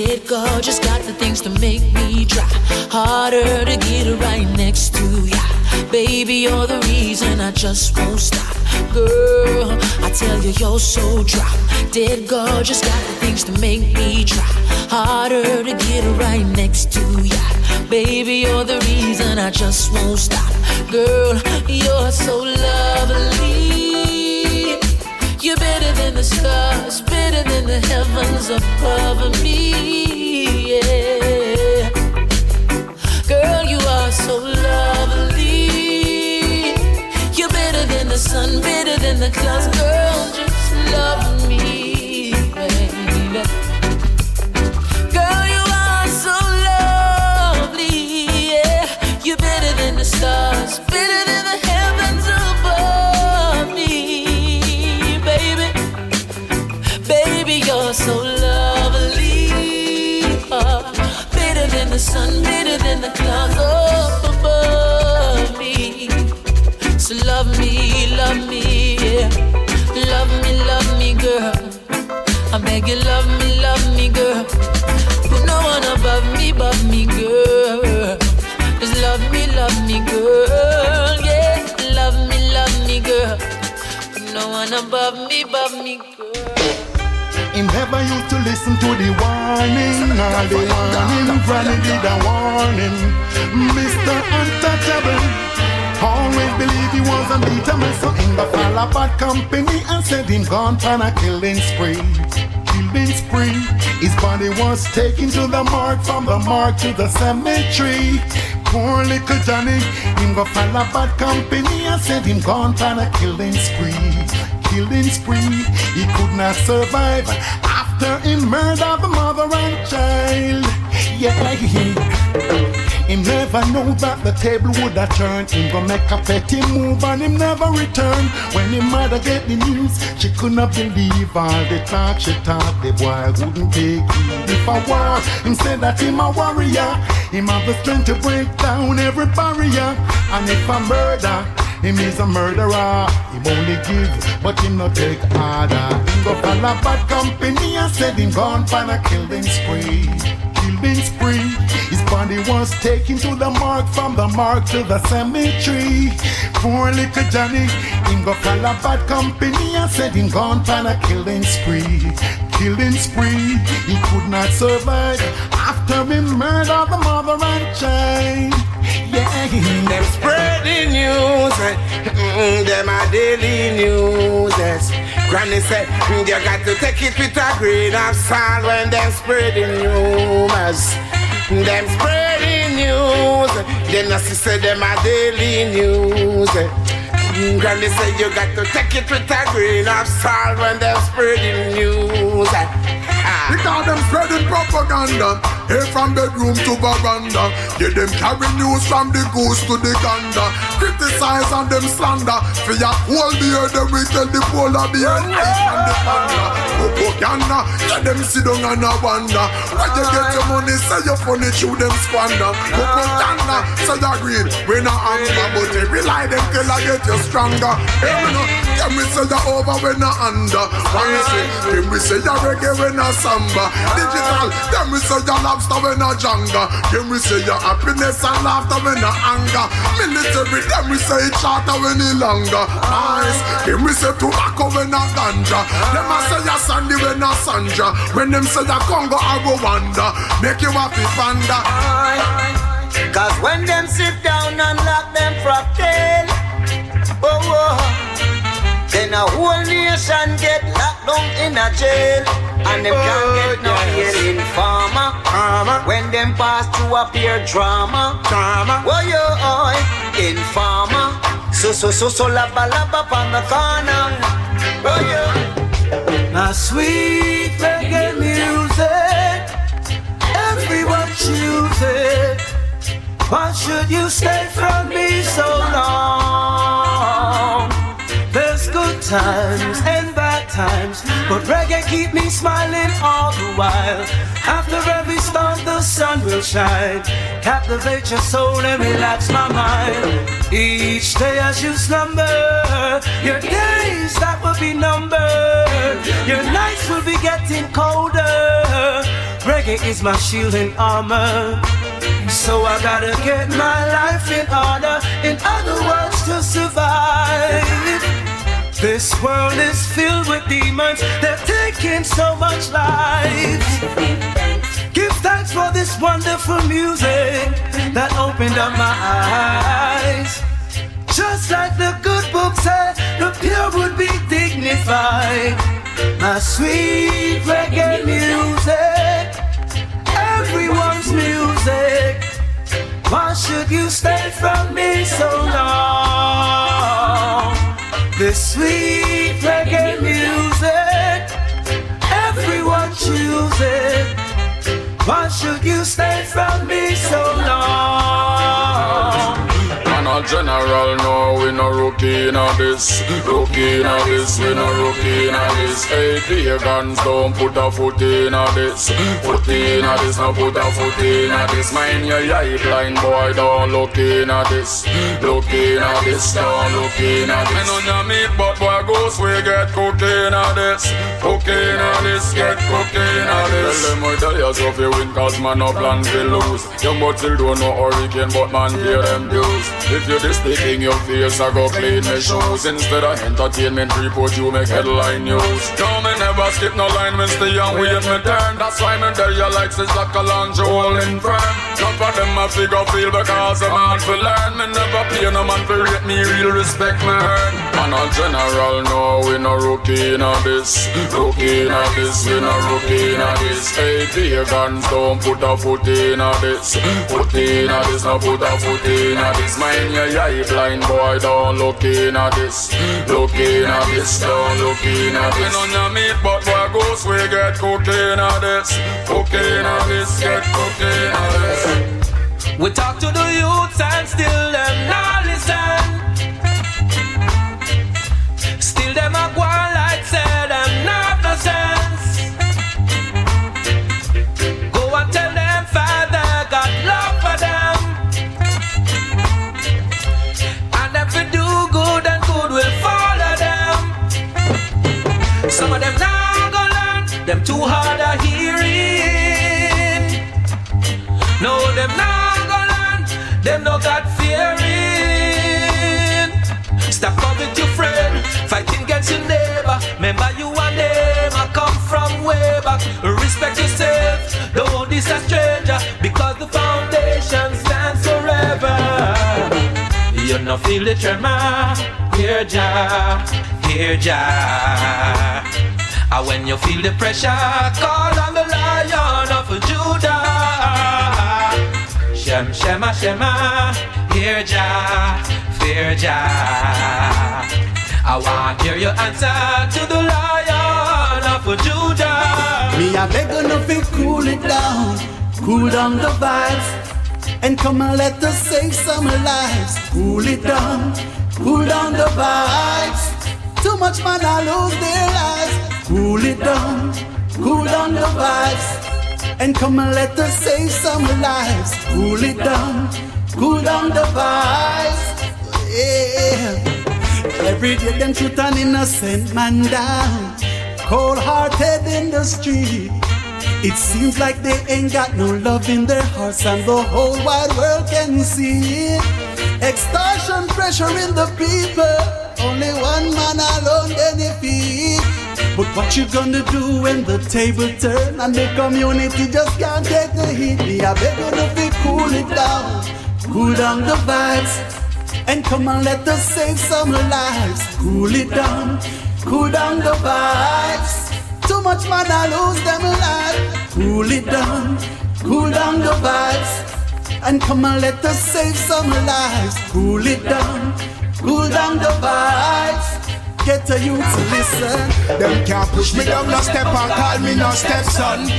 Drop dead gorgeous. Got the things to make me try harder to get right next to ya. Baby, you're the reason I just won't stop. Girl, I tell you, you're so drop dead gorgeous. Got the things to make me try harder to get right next to ya. Baby, you're the reason I just won't stop. Girl, you're so lovely. You're better than the stars, better than the heavens above me. Yeah. Girl, you are so lovely. You're better than the sun, better than the clouds. Girl, just love me, sun, better than the clouds up above me. So love me, love me, yeah. Love me, love me, girl. I beg you, love me, love me, girl. Put no one above me, above me, girl. Just love me, love me, girl. Yeah, love me, love me, girl. Put no one above me, above me, girl. He never used to listen to the warning, all the warning. Granny did a warning. Mr. Untouchable always believed he was unbeatable, so in the fall of bad company and said him gone on a killing spree. Killing spree. His body was taken to the morgue, from the morgue to the cemetery. Poor little Johnny, him go fall of bad company and said him gone on a killing spree killing spree. He could not survive after he murdered the mother and child. Yeah, him he never know that the table would have turned. Him go make a petty move and him never return. When him mother get the news, she could not believe all the talk she thought the boy wouldn't take it. If I war, him said that him a warrior. Him have the strength to break down every barrier. And if a murder, him is a murderer. Him only give, but him not take order. Him go follow bad company and said him gone for a killing spree. Killing spree. His body was taken to the morgue, from the morgue to the cemetery. Poor little Johnny, him go follow bad company and said him gone for a killing spree. Killing spree. He could not survive after him murder the mother and child. Yeah. Them spreading news, eh, mm, them are daily news. Yes. Granny said, "Mm, you got to take it with a grain of salt when them spreading rumors. Them spreading news. Then I sister them a daily news. Mm, Granny said you got to take it with a grain of salt when them spreading news. Because them spreading propaganda. Hey from bedroom to veranda. Yeah them carry news from the goose to the gander. Criticize and them slander. For your whole beer They will tell the polar bear and the panda. Propaganda. Yeah them sit down and a wonder Where you get your money Say you funny Chew them squander. Propaganda. Say you green. We not anger But every lie them kill I get you stronger. Hey Them we say you over We not under. One say? Them we say you reggae We not samba. Digital. Them we say you lobster We not janga. Them we say you happiness and laughter We not anger. Military. Them we say it shorter We ni longer. Nice. Them we say tobacco We not ganja. Them a say you sandy We not sanja When them say you Congo or Rwanda Make you happy panda Cause when them sit down and lock them from tail, oh, oh, then a whole nation get locked down in a jail. And them can't oh, get no healing farmer. When them pass through a peer drama. Drama. Oh, yo, oh, informer. So, so, so, so, la ba la ba on the corner. Oh, yo. My sweet reggae music, everyone choose it. Why should you stay from me so long? Times and bad times, but reggae keep me smiling all the while. After every storm, the sun will shine. Captivate your soul and relax my mind. Each day as you slumber, your days that will be numbered. Your nights will be getting colder. Reggae is my shield and armor. So I gotta get my life in order. In other words, to survive. This world is filled with demons. They're taking so much life. Give thanks for this wonderful music that opened up my eyes. Just like the good book said, the pure would be dignified. My sweet reggae music, everyone's music. Why should you stay from me so long? This sweet reggae music, everyone choose it. Why should you stay from me so long? Man a general, no, we no rookie in this Rookie in this, we no rookie in this Hey, pagans, don't put a foot in this Foot in this, no put a foot in this Mind your eye blind boy, don't look in this Look in this, don't look in this Me no meat, but boy goes, we get cocaine a this Cocaine a this, get cocaine a this Tell them we tell you so fi win, cause man no plan fi lose Young but still don't know hurricane, but man hear them dues If you this in your face, I go clean my shoes. Instead of entertainment report, you make headline news. No, me never skip no line, me stay and wait me turn. That's why me tell you like this like a lunch holding firm None of them a figure feel because a man fi learn. Me never pay no man fi rate me, real respect me earn. Man a general, no, we no rookie in this. Rookie in this, we no rookie in this. Hey, pagans, don't put a foot in this. Foot in this, no put a foot in a this Mind your eye blind boy, don't look in a this Look in a this, don't look in a this. We no meat, but boy goes, we get cocaine a this. Cocaine a this, get cocaine a this. We talk to the youths and still them Some of them not gonna learn, them too hard of hearing. No, them not gonna learn, them no God fearing. Stop with your friend, fighting against your neighbor. Remember you and them, I come from way back. Respect yourself, don't diss a stranger, because the foundation stands forever. You no feel the tremor, hear Jah, hear Jah. And when you feel the pressure, call on the Lion of Judah. Shem, Shema, Shema, hear Jah, fear Jah. I want to hear your answer to the Lion of Judah. Me a beg enough to cool it down, cool down the vibes, and come and let us save some lives. Cool it down, cool down the vibes. Much man I lose their lives. Cool it down, cool down the vibes, and come and let us save some lives. Cool it down, cool down the vibes. Yeah. Every day them shoot an innocent man down, cold hearted in the street. It seems like they ain't got no love in their hearts, and the whole wide world can see it. Extortion, pressure in the people. Only one man alone benefit. But what you gonna do when the table turn and the community just can't take the heat? Me, I beg you to cool it down, cool down the vibes. And come and let us save some lives. Cool it down, cool down the vibes. Too much man I lose them alive. Cool it down, cool down the vibes. And come and let us save some lives. Cool it down, cool down the vibes. Get a youth to listen. Them can't push me down no step and call me no stepson.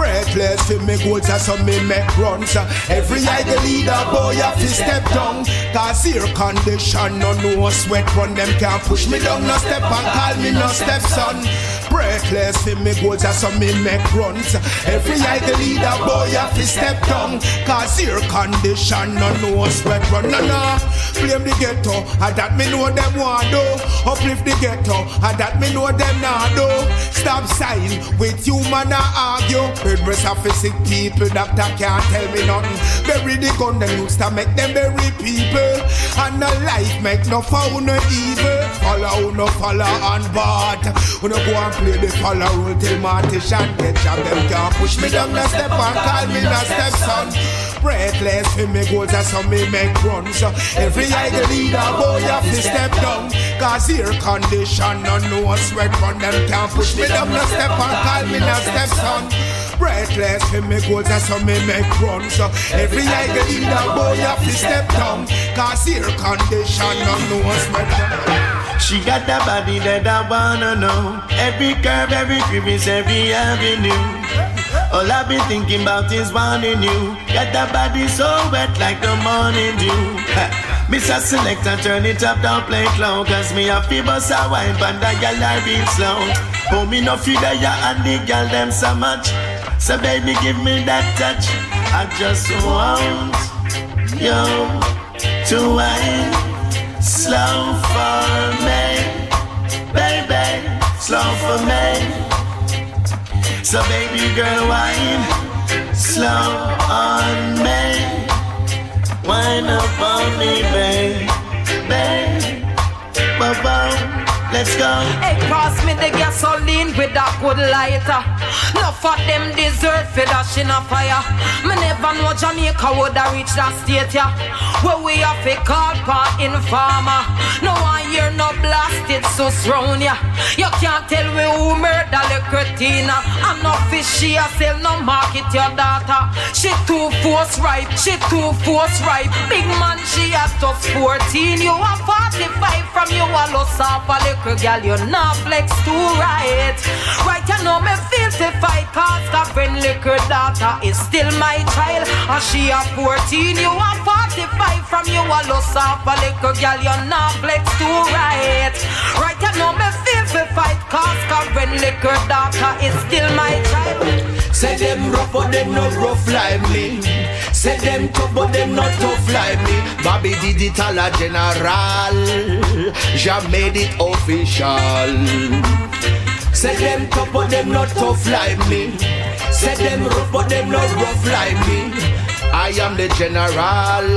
Breathless for me goals and some me make runs. Every eye the leader boy have to step down. Cause here condition no no sweat run. Them can't push me down no step and call me no stepson. Breathless for me goals and some me make runs. Every eye the leader boy have to step down. Cause here condition no no sweat run. No no. Blame the ghetto. And that me know them want do. Uplift the ghetto. And that me know them not do. Stop sign with you man a argue. Bedrest of sick people. Doctor can't tell me nothing. Bury the gun them to make them bury people. And no life make no foul no evil. Follow no follow on board. When I go and play the follow rule till Martian get job. Them can't push me down no step and call me no stepson. Breathless for me goals and some me make runs. Every the leader boy have to step down. Cause here condition no no sweat run. Them can't push me down no step and call me no stepson. Breathless for me goals and some me make runs. Every eye the leader boy have to step down. Cause here condition no no sweat run. She got that body that I wanna know. Every curve, every crevice, every avenue. All I've been thinking about is wanting you. Got that body so wet like the morning dew. Mr. Selector, turn it up, don't play clown. Cause me a fever, so wine, but the girl I real slow. Oh, me no feel that ya and the girl them so much. So baby, give me that touch. I just want you to wine. Slow for me, baby, slow for me. So baby girl, wine. Slow on me, wine up on me, baby, baby, Let's go. Hey, pass me the gasoline with a good lighter. Enough of them deserve for dash in a fire. Me never know Jamaica would have reached that state, yeah. Where we have a call for informer. No one here no blasted so strong, yeah. You can't tell me who murder the cretina. I'm not fishy, I sell no market your daughter. She too force ripe, she too force ripe. Big man, she has just 14. You are 45 from you, I lost off a little girl, you not flex too right. Right, you know me feel to fight, cause the friend liquor daughter is still my child. And she a 14, you are 45 from you, I lost off a little girl, you not flex too right. Right, you know me feel to fight, cause the friend liquor daughter is still my child. Say them rough, but them not rough like me. Say them tough, but them not tough like me. Bobby Digital a general, Jah made it official. Say them tough, but them not tough like me. Say them rough, but them not rough like me. I am the general,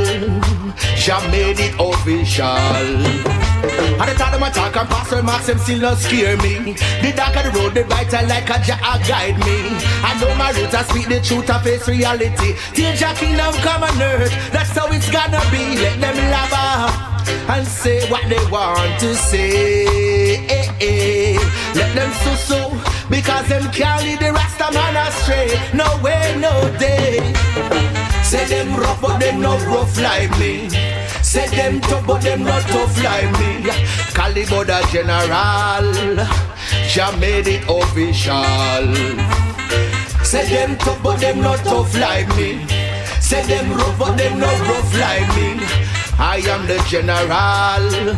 Jah made it official. And the time them attack and pass remarks, them still not scare me. The dark of the road, the brighter like a jar guide me. I know my roots, I speak the truth, I face reality. Till Jah kingdom come on earth, that's how it's gonna be. Let them lava and say what they want to say. Let them so so because them can't lead the Rasta man astray. No way, no day. Say them rough, but them not rough like me. Say them tough, but them not tough like me. Caliber the general, Jah made it official. Say them tough, but them not tough like me. Say them rough, but them not rough like me. I am the general.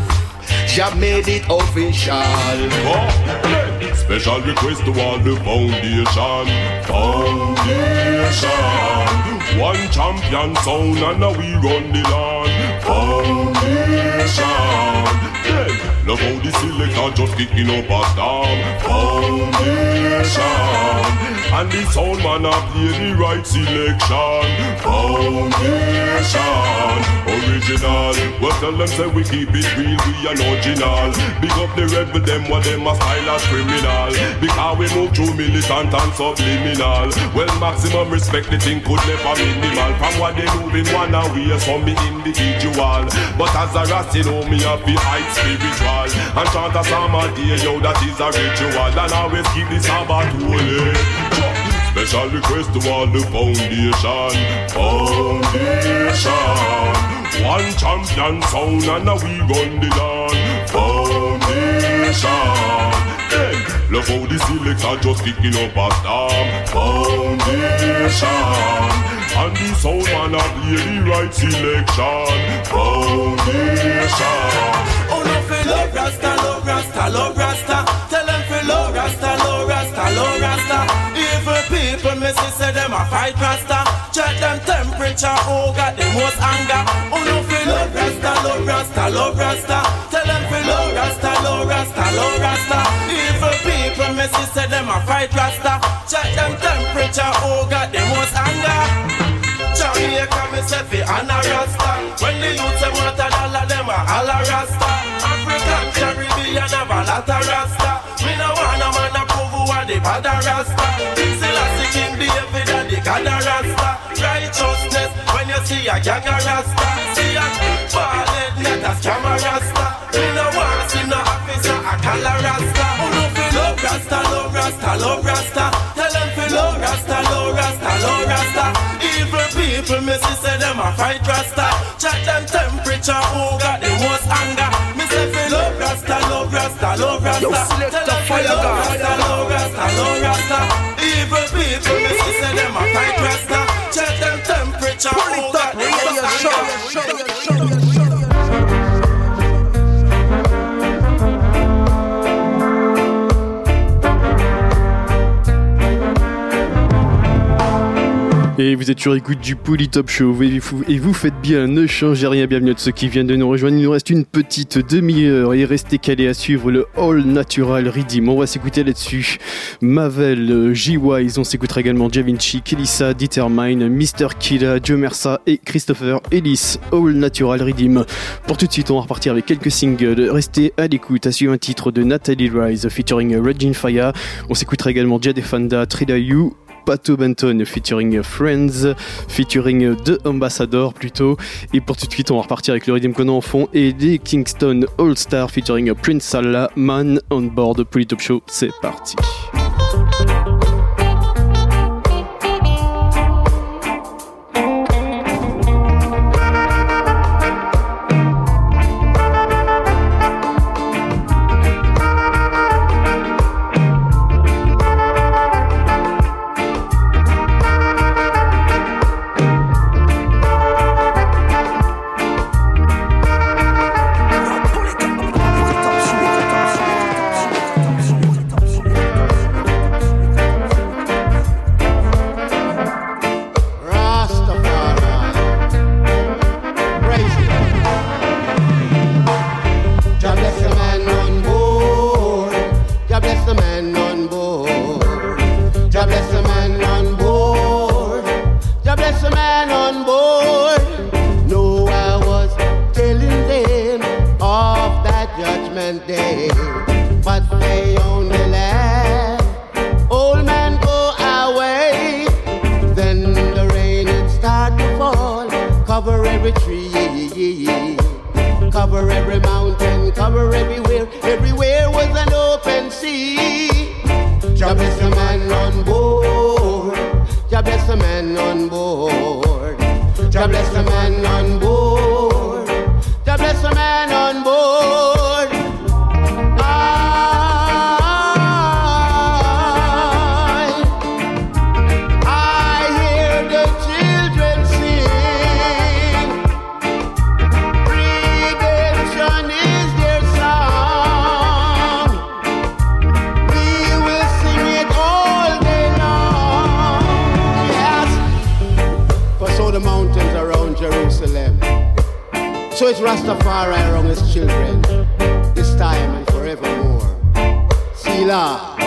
Jah made it official. Special request to all the foundation. Foundation. One champion sound and now we run the land. Foundation. Love how the selector just kicking up a storm. Foundation. And the sound man a play the right selection. Foundation. Original. Well tell them say we keep it real, we are original. Big up the rebel, them what them a style as criminal. Because we move through militant and subliminal. Well maximum respect the thing could never minimal. From what they moving one away from me individual. But as a rat, you know me a be high spiritual. And chant a psalm a day, yo, that is a ritual. And always keep the Sabbath holy. Special request to all the foundation. Foundation. One champion sound and now we run the land. Foundation. Hey, love how the selector just kicking up a storm. Foundation. And the sound man a play the right selection. Foundation. Oh, Rasta, love Rasta, love Rasta. Tell them feel love Rasta, love Rasta, love Rasta. Evil people, me see say them a fight Rasta. Check them temperature, oh got the most anger. Oh no, feel love Rasta, love Rasta, love Rasta. Tell them feel love Rasta, love Rasta, love Rasta. Evil people, me see say them a fight Rasta. Check them temperature, oh got the most anger. Jamaica, me say fi Anna Rasta When the youth say want a dollar, them a holla Rasta African, Caribbean, have a lot of Rasta. Me no want a man a prove who a the bad Rasta. A see King David and the God a Rasta. Righteousness, when you see a gang a Rasta. See a ballhead, not a scam Rasta. Me no want see no officer a a Rasta. Oh no, fi love Rasta, love Rasta, love Rasta. Tell them fi love Rasta, love Rasta, love Rasta. Evil people, me see say them a fight Rasta. Check them temperature, who got the most anger? Rasta, love Rasta. Yo, select the fire love. Rasta, love Rasta, love Rasta. Evil people, me see say them a fight Rasta. Check them temperature, who got the most anger? Et vous êtes sur écoute du Polytop Show et vous, faites bien, ne changez rien, bienvenue à ceux qui viennent de nous rejoindre. Il nous reste une petite demi-heure et restez calés à suivre le All Natural Redeem. On va s'écouter là-dessus. Mavel, euh, J-Wise, on s'écoutera également Javinci, Kelissa, Determine, Mr. Killa, Mersa et Christopher Ellis. All Natural Redeem. Pour tout de suite, on va repartir avec quelques singles. Restez à l'écoute, à suivre un titre de Natalie Rise featuring Regine Faya. On s'écoutera également Jade Fanda, Trida You, Pato Benton featuring Friends, featuring The Ambassador plutôt. Et pour tout de suite, on va repartir avec le rythme qu'on a en fond et des Kingston All Star featuring Prince Salah, Man on Board, Polytop Show. C'est parti. So it's Rastafari among his children, this time and forevermore. Selah.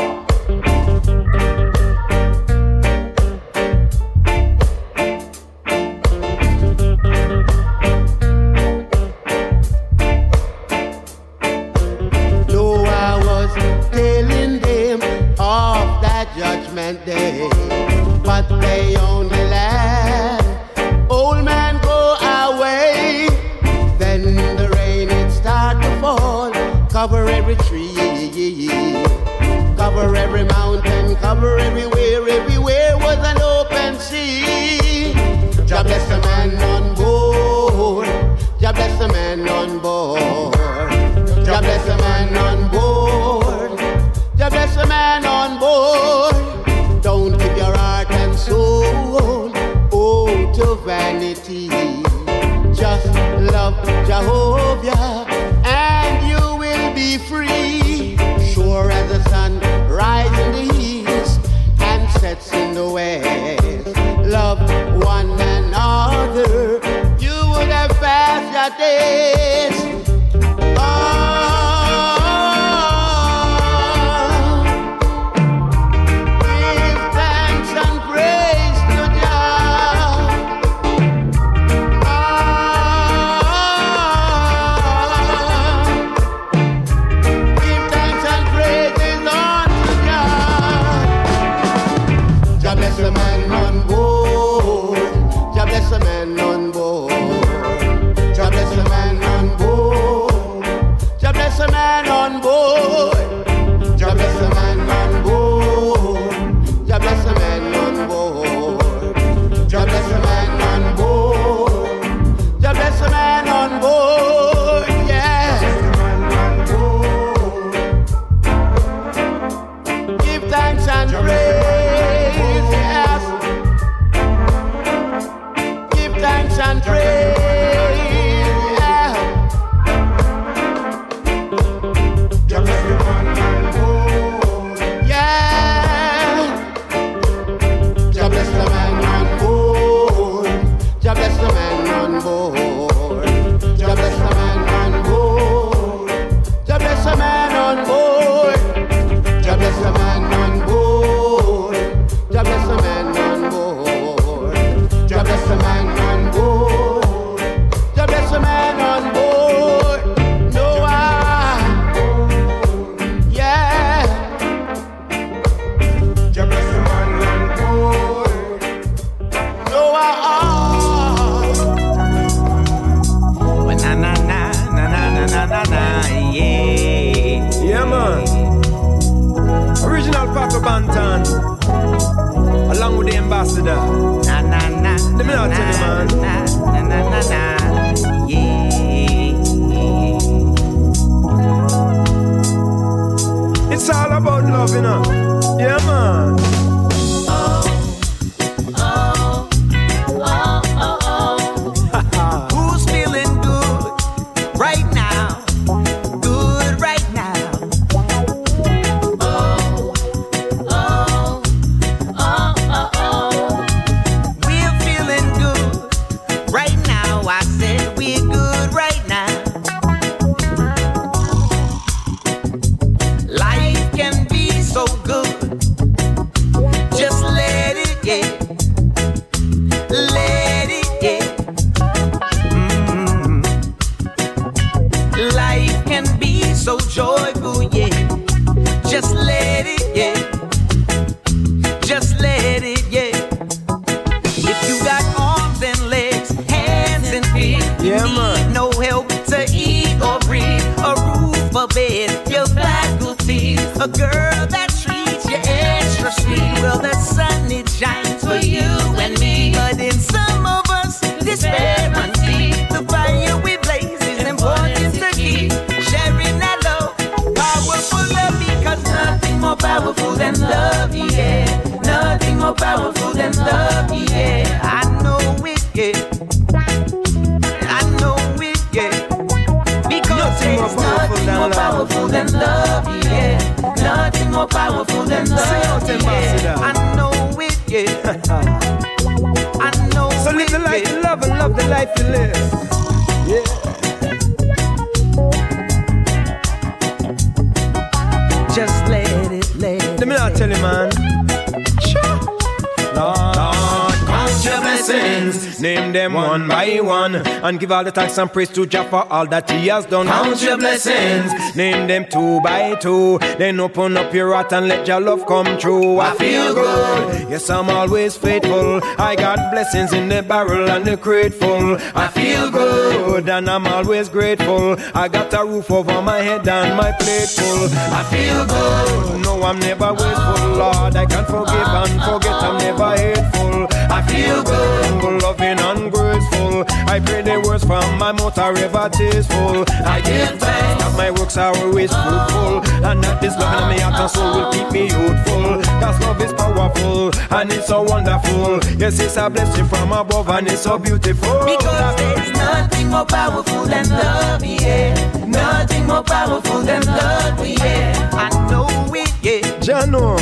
Give all the thanks and praise to Jah for all that He has done. Count your blessings, name them two by two, then open up your heart and let your love come true. I feel good, yes I'm always faithful. I got blessings in the barrel and the crate full. I feel good and I'm always grateful. I got a roof over my head and my plate full. I feel good, no I'm never wasteful, Lord. I can't forgive and forget, I'm never hateful. I feel good, loving and graceful. I pray the words from my mouth are ever tasteful. I give thanks that my works are always fruitful, and that this love in my heart and soul will keep me youthful. Cause love is powerful and it's so wonderful. Yes, it's a blessing from above and it's so beautiful. Because there's nothing more powerful than love, yeah. Nothing more powerful than love, yeah. I know it, yeah. Jano,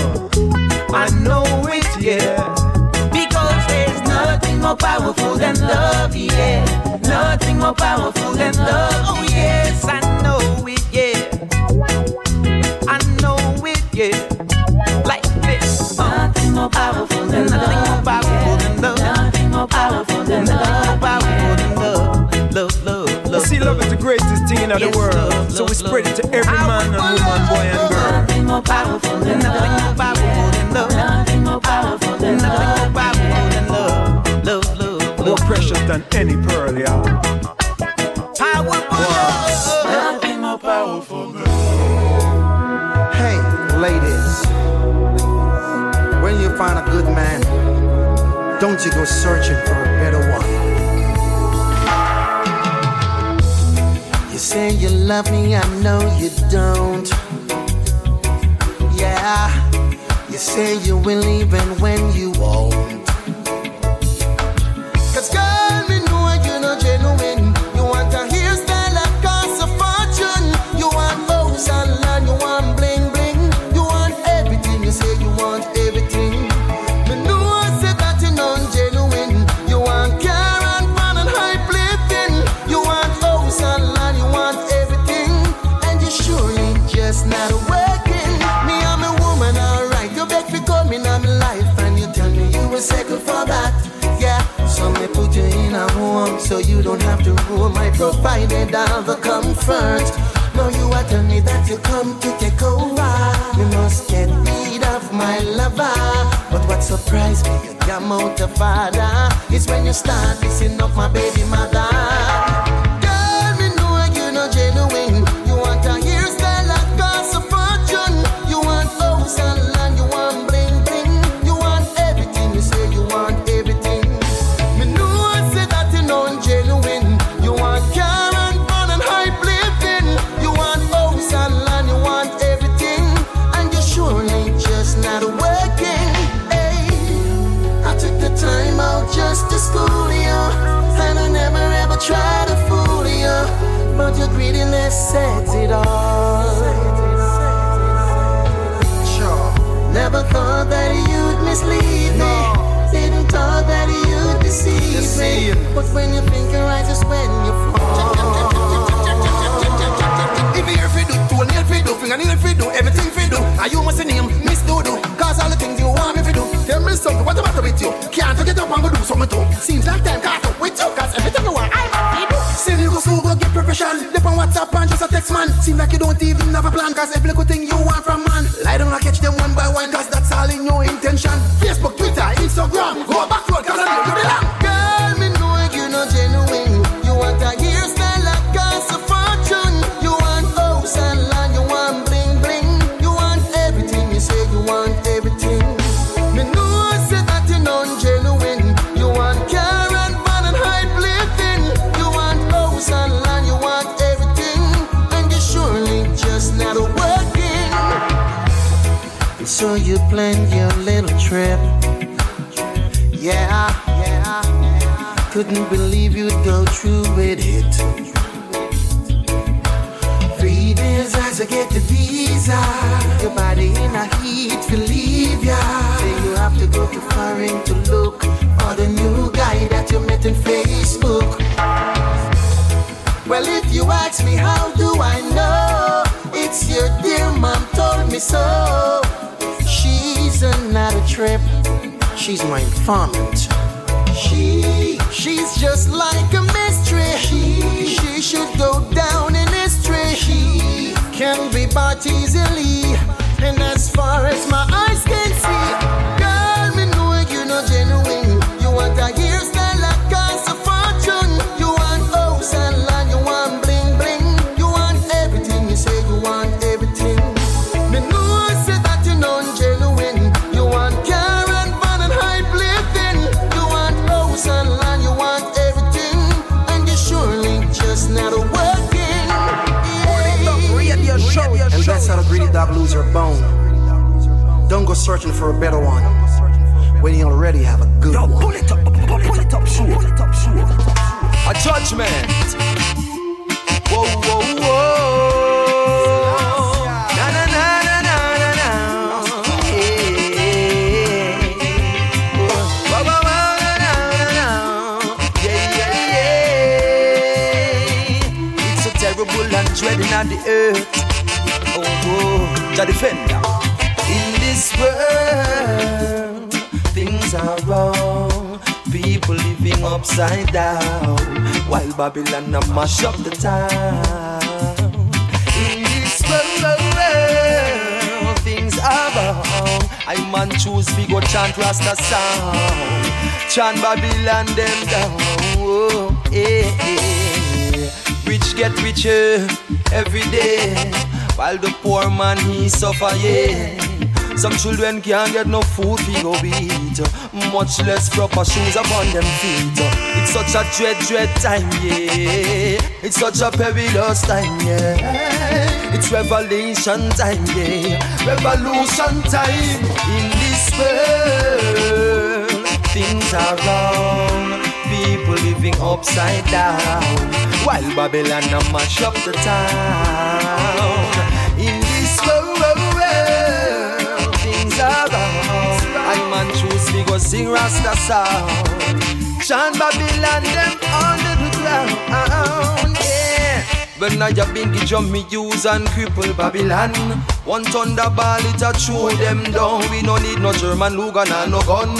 I know it, yeah. Because there's nothing more powerful than love, yeah. Nothing more powerful than love, oh yes, I know it, yeah. I know it, yeah. Like this. Nothing more powerful than love. nothing more powerful than love. Nothing more powerful than love. Powerful than love. Love, love, love. see, love is the greatest thing in the world. So we spread it to every man and woman, boy and girl. Nothing more powerful than love. nothing more powerful than love. Nothing more powerful than nothing more powerful than love. Love, love, More precious than any pearl, yeah. Powerful love. Nothing more powerful. Hey, ladies, when you find a good man, don't you go searching for a better one. You say you love me, I know you don't. Yeah, you say you will even when you won't. Cause girl, on the earth. Oh, oh, the defender. In this world, things are wrong. People living upside down while Babylon a mash up the town. In this world, things are wrong. I man choose we go chant Rasta sound, chant Babylon them down. Oh, eh, eh. Rich get richer every day, while the poor man he suffer. Yeah. Some children can't get no food to go eat, much less proper shoes upon them feet. It's such a dread, dread time, yeah. It's such a perilous time, yeah. It's revelation time, yeah. Revolution time in this world. Things are wrong. People living upside down, while Babylon a mash up the town. In this world, things are wrong. I man choose we go sing Rasta sound. Chant Babylon them under the ground. Yeah. When I have been the drum me use and cripple Babylon One thunderball it a throw them down We no need no German Luger and no gun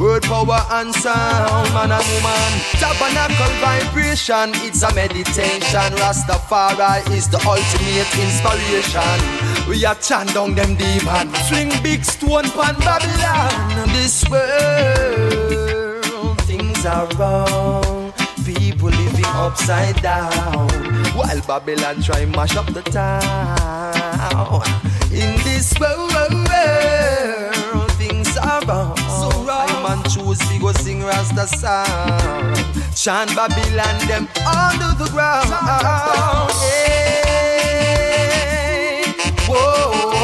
Word power and sound man and woman. Tabernacle vibration it's a meditation. Rastafari is the ultimate inspiration. We a chant down them demon. Fling big stone pan Babylon. This world things are wrong. People living upside down. While Babylon try mash up the town. In this world Things are wrong. So man choose we go sing Rasta sound Chant Babylon them under the ground. Yeah. Whoa,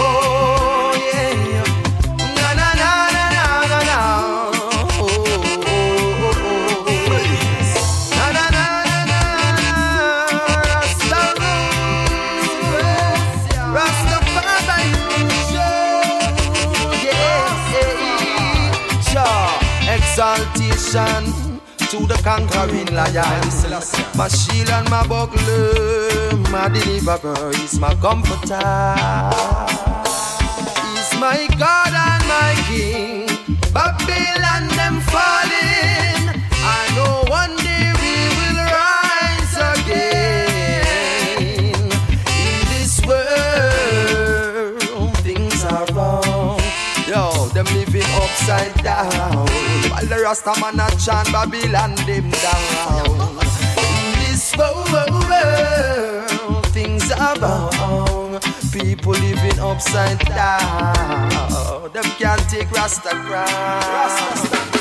Exaltation to the conquering lion. My shield and my buckler, my deliverer is my comforter. He's my God and my King. Babylon them falling. I know one day we will rise again. In this world, things are wrong. Yo, them living upside down. While the Rasta man a chant Babylon them down. In this world, things are wrong. People living upside down. Them can't take Rasta crown.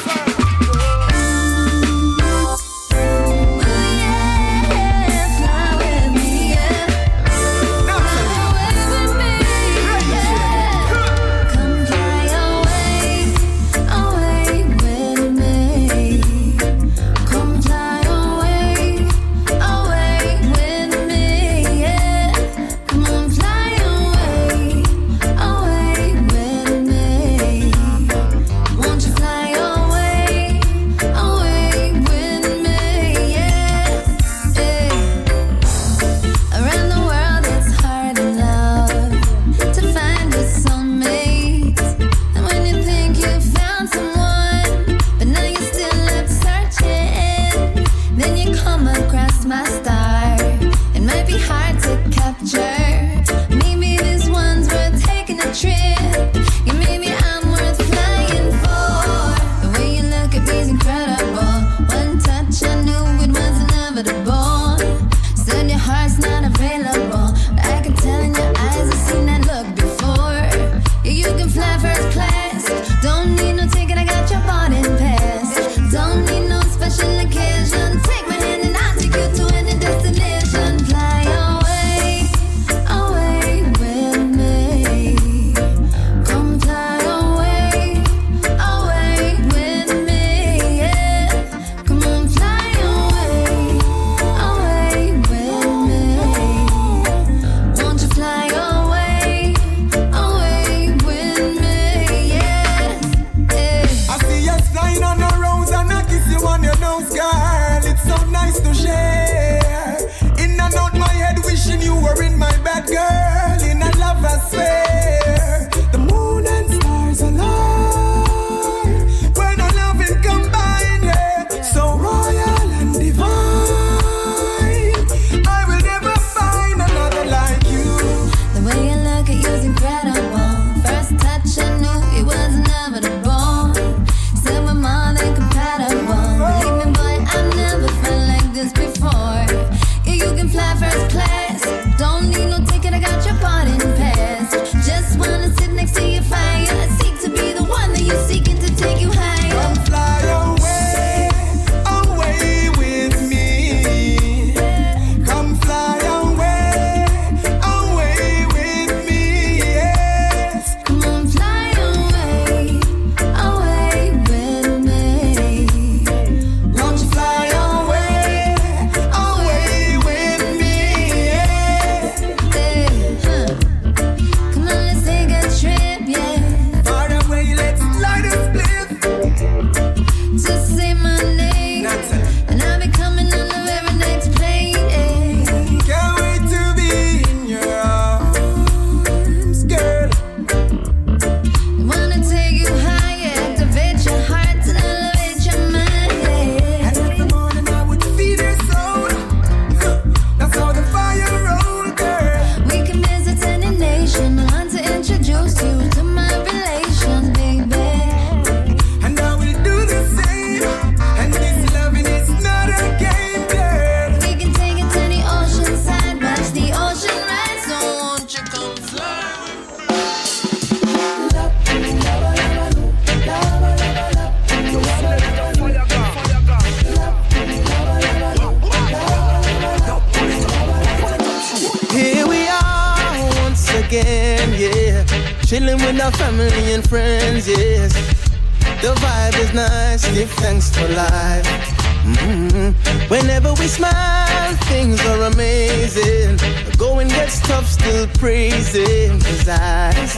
and.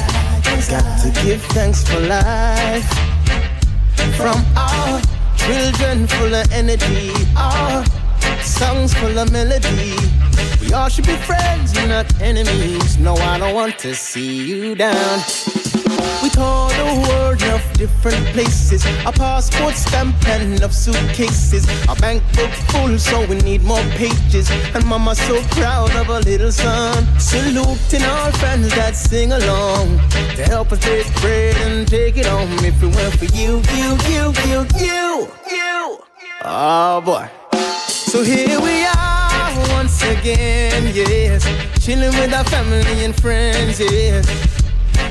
Got to give thanks for life. From our children full of energy, our songs full of melody. We all should be friends, not enemies. No, I don't want to see you down. With all the world of different places, a passport stamp and of suitcases, a bankbook full, so we need more pages. And mama so proud of her little son, saluting our friends that sing along to help us take bread and take it home. If it weren't for you, you, you, you, you, you, oh boy. So here we are once again, yes, chilling with our family and friends, yes.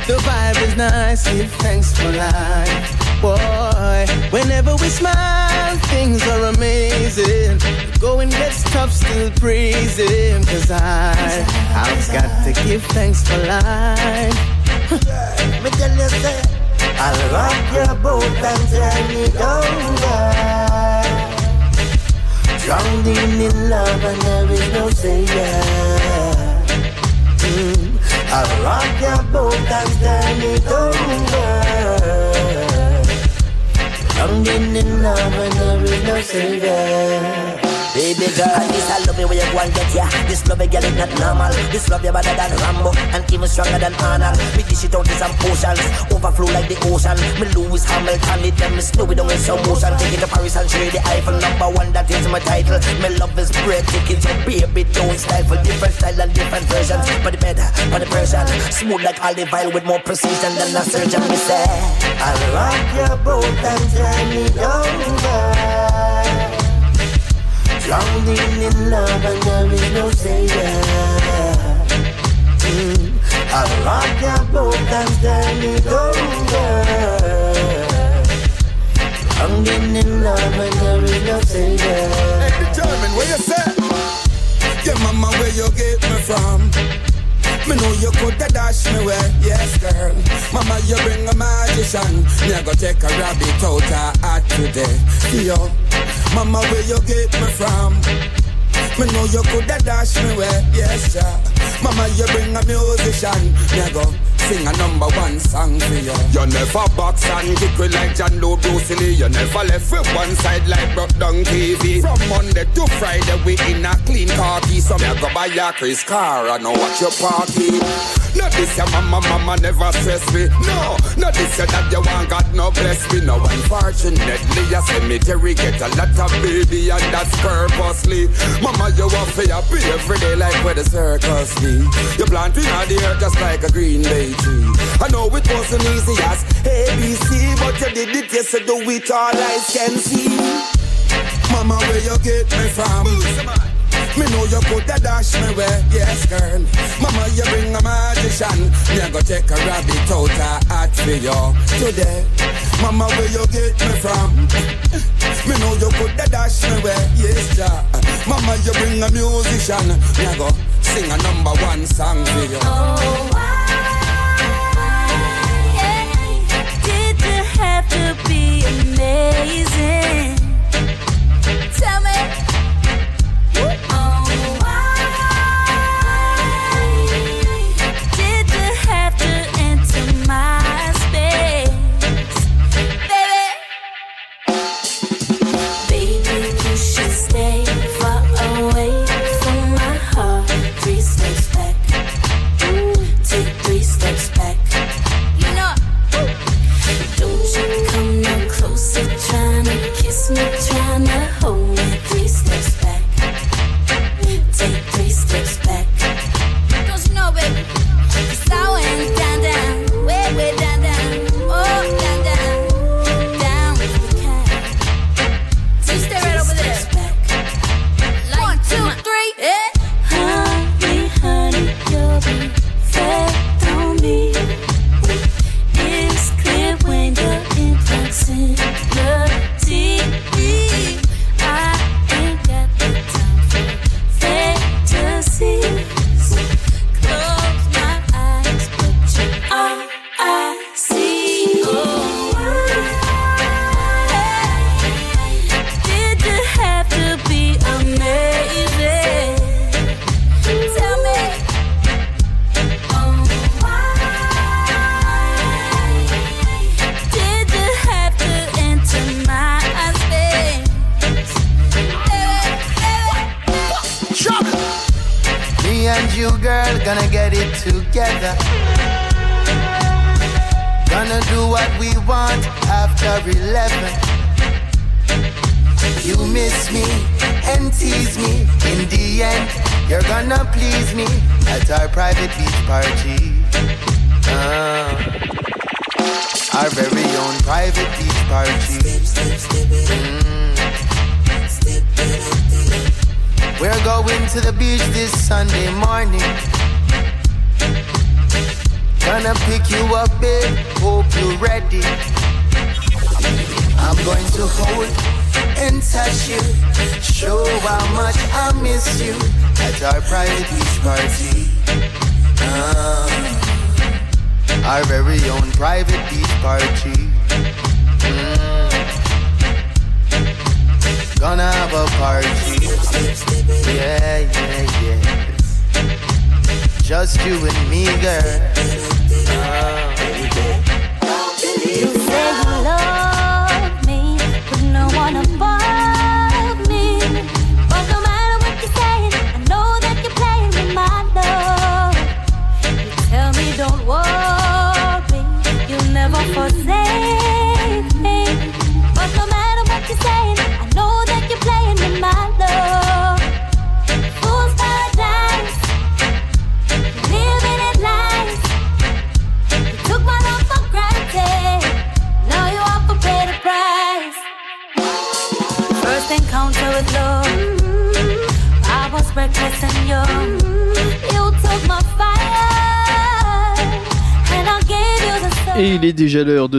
The vibe is nice, give thanks for life. Boy, whenever we smile, things are amazing. Going gets tough, still praising. Cause I, I've got to give thanks for life. Me tell you, say, I'll rock your boat until you don't over. Drowning in love and there is no saying. Mm. I'll rock your boat and turn it over. I'm getting in love and there is no savior. Baby girl, this I love you when you go and get ya. This love it, girl, is not normal. This love you better than Rambo and even stronger than Arnold. We dish it out in some potions, overflow like the ocean. Me Lewis Hamilton, it them me slow it down in some motion. Take it to Paris and show the Eiffel. Number one, that is my title. Me love is bread tickets, so baby, don't for Different style and different versions, but the better, but the version smooth like olive oil with more precision than a surgeon. Me say, I'll rock your boat and turn it girl. Drowning in love and there is no savior. Mm. I'll rock your boat and turn it over. Drowning in love and there is no savior. Hey, determine where you say. Yeah, mama, where you get me from? Me know you coulda dash me away, yes girl. Mama, you bring a magician. Me a go take a rabbit out her today. Yo, mama, where you get me from? Me know you coulda dash me away, yes sir. Mama, you bring a musician. Me a go sing a number one song for you. You never box and kick with like John Lowe Bruce Lee. You never left with one side like broke down TV. From Monday to Friday we in a clean khaki. So me go buy a Chris car and know what your party. Not this your mama, mama never stress me. No, not this your dad, you want God no bless me. No, unfortunately, a cemetery get a lot of baby and that's purposely. Mama, you want for your pay every day like where the circus be. You planting out the earth just like a green bay I know it wasn't easy as ABC, but you did it, yes, you do it all eyes can see. Mama, where you get me from? Me know you coulda dash me where, yes girl. Mama, you bring a magician. Me a go take a rabbit out her hat for you today. Mama, where you get me from? Me know you coulda dash me where, yes ja. Mama, you bring a musician. Me a go sing a number one song for you. Oh, did to be amazing? Tell me.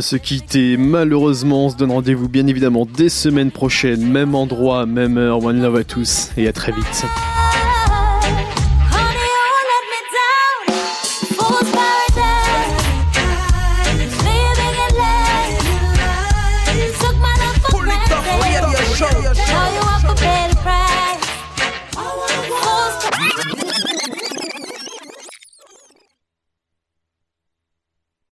Se quitter. Malheureusement, on se donne rendez-vous bien évidemment des semaines prochaines. Même endroit, même heure. One love à tous et à très vite.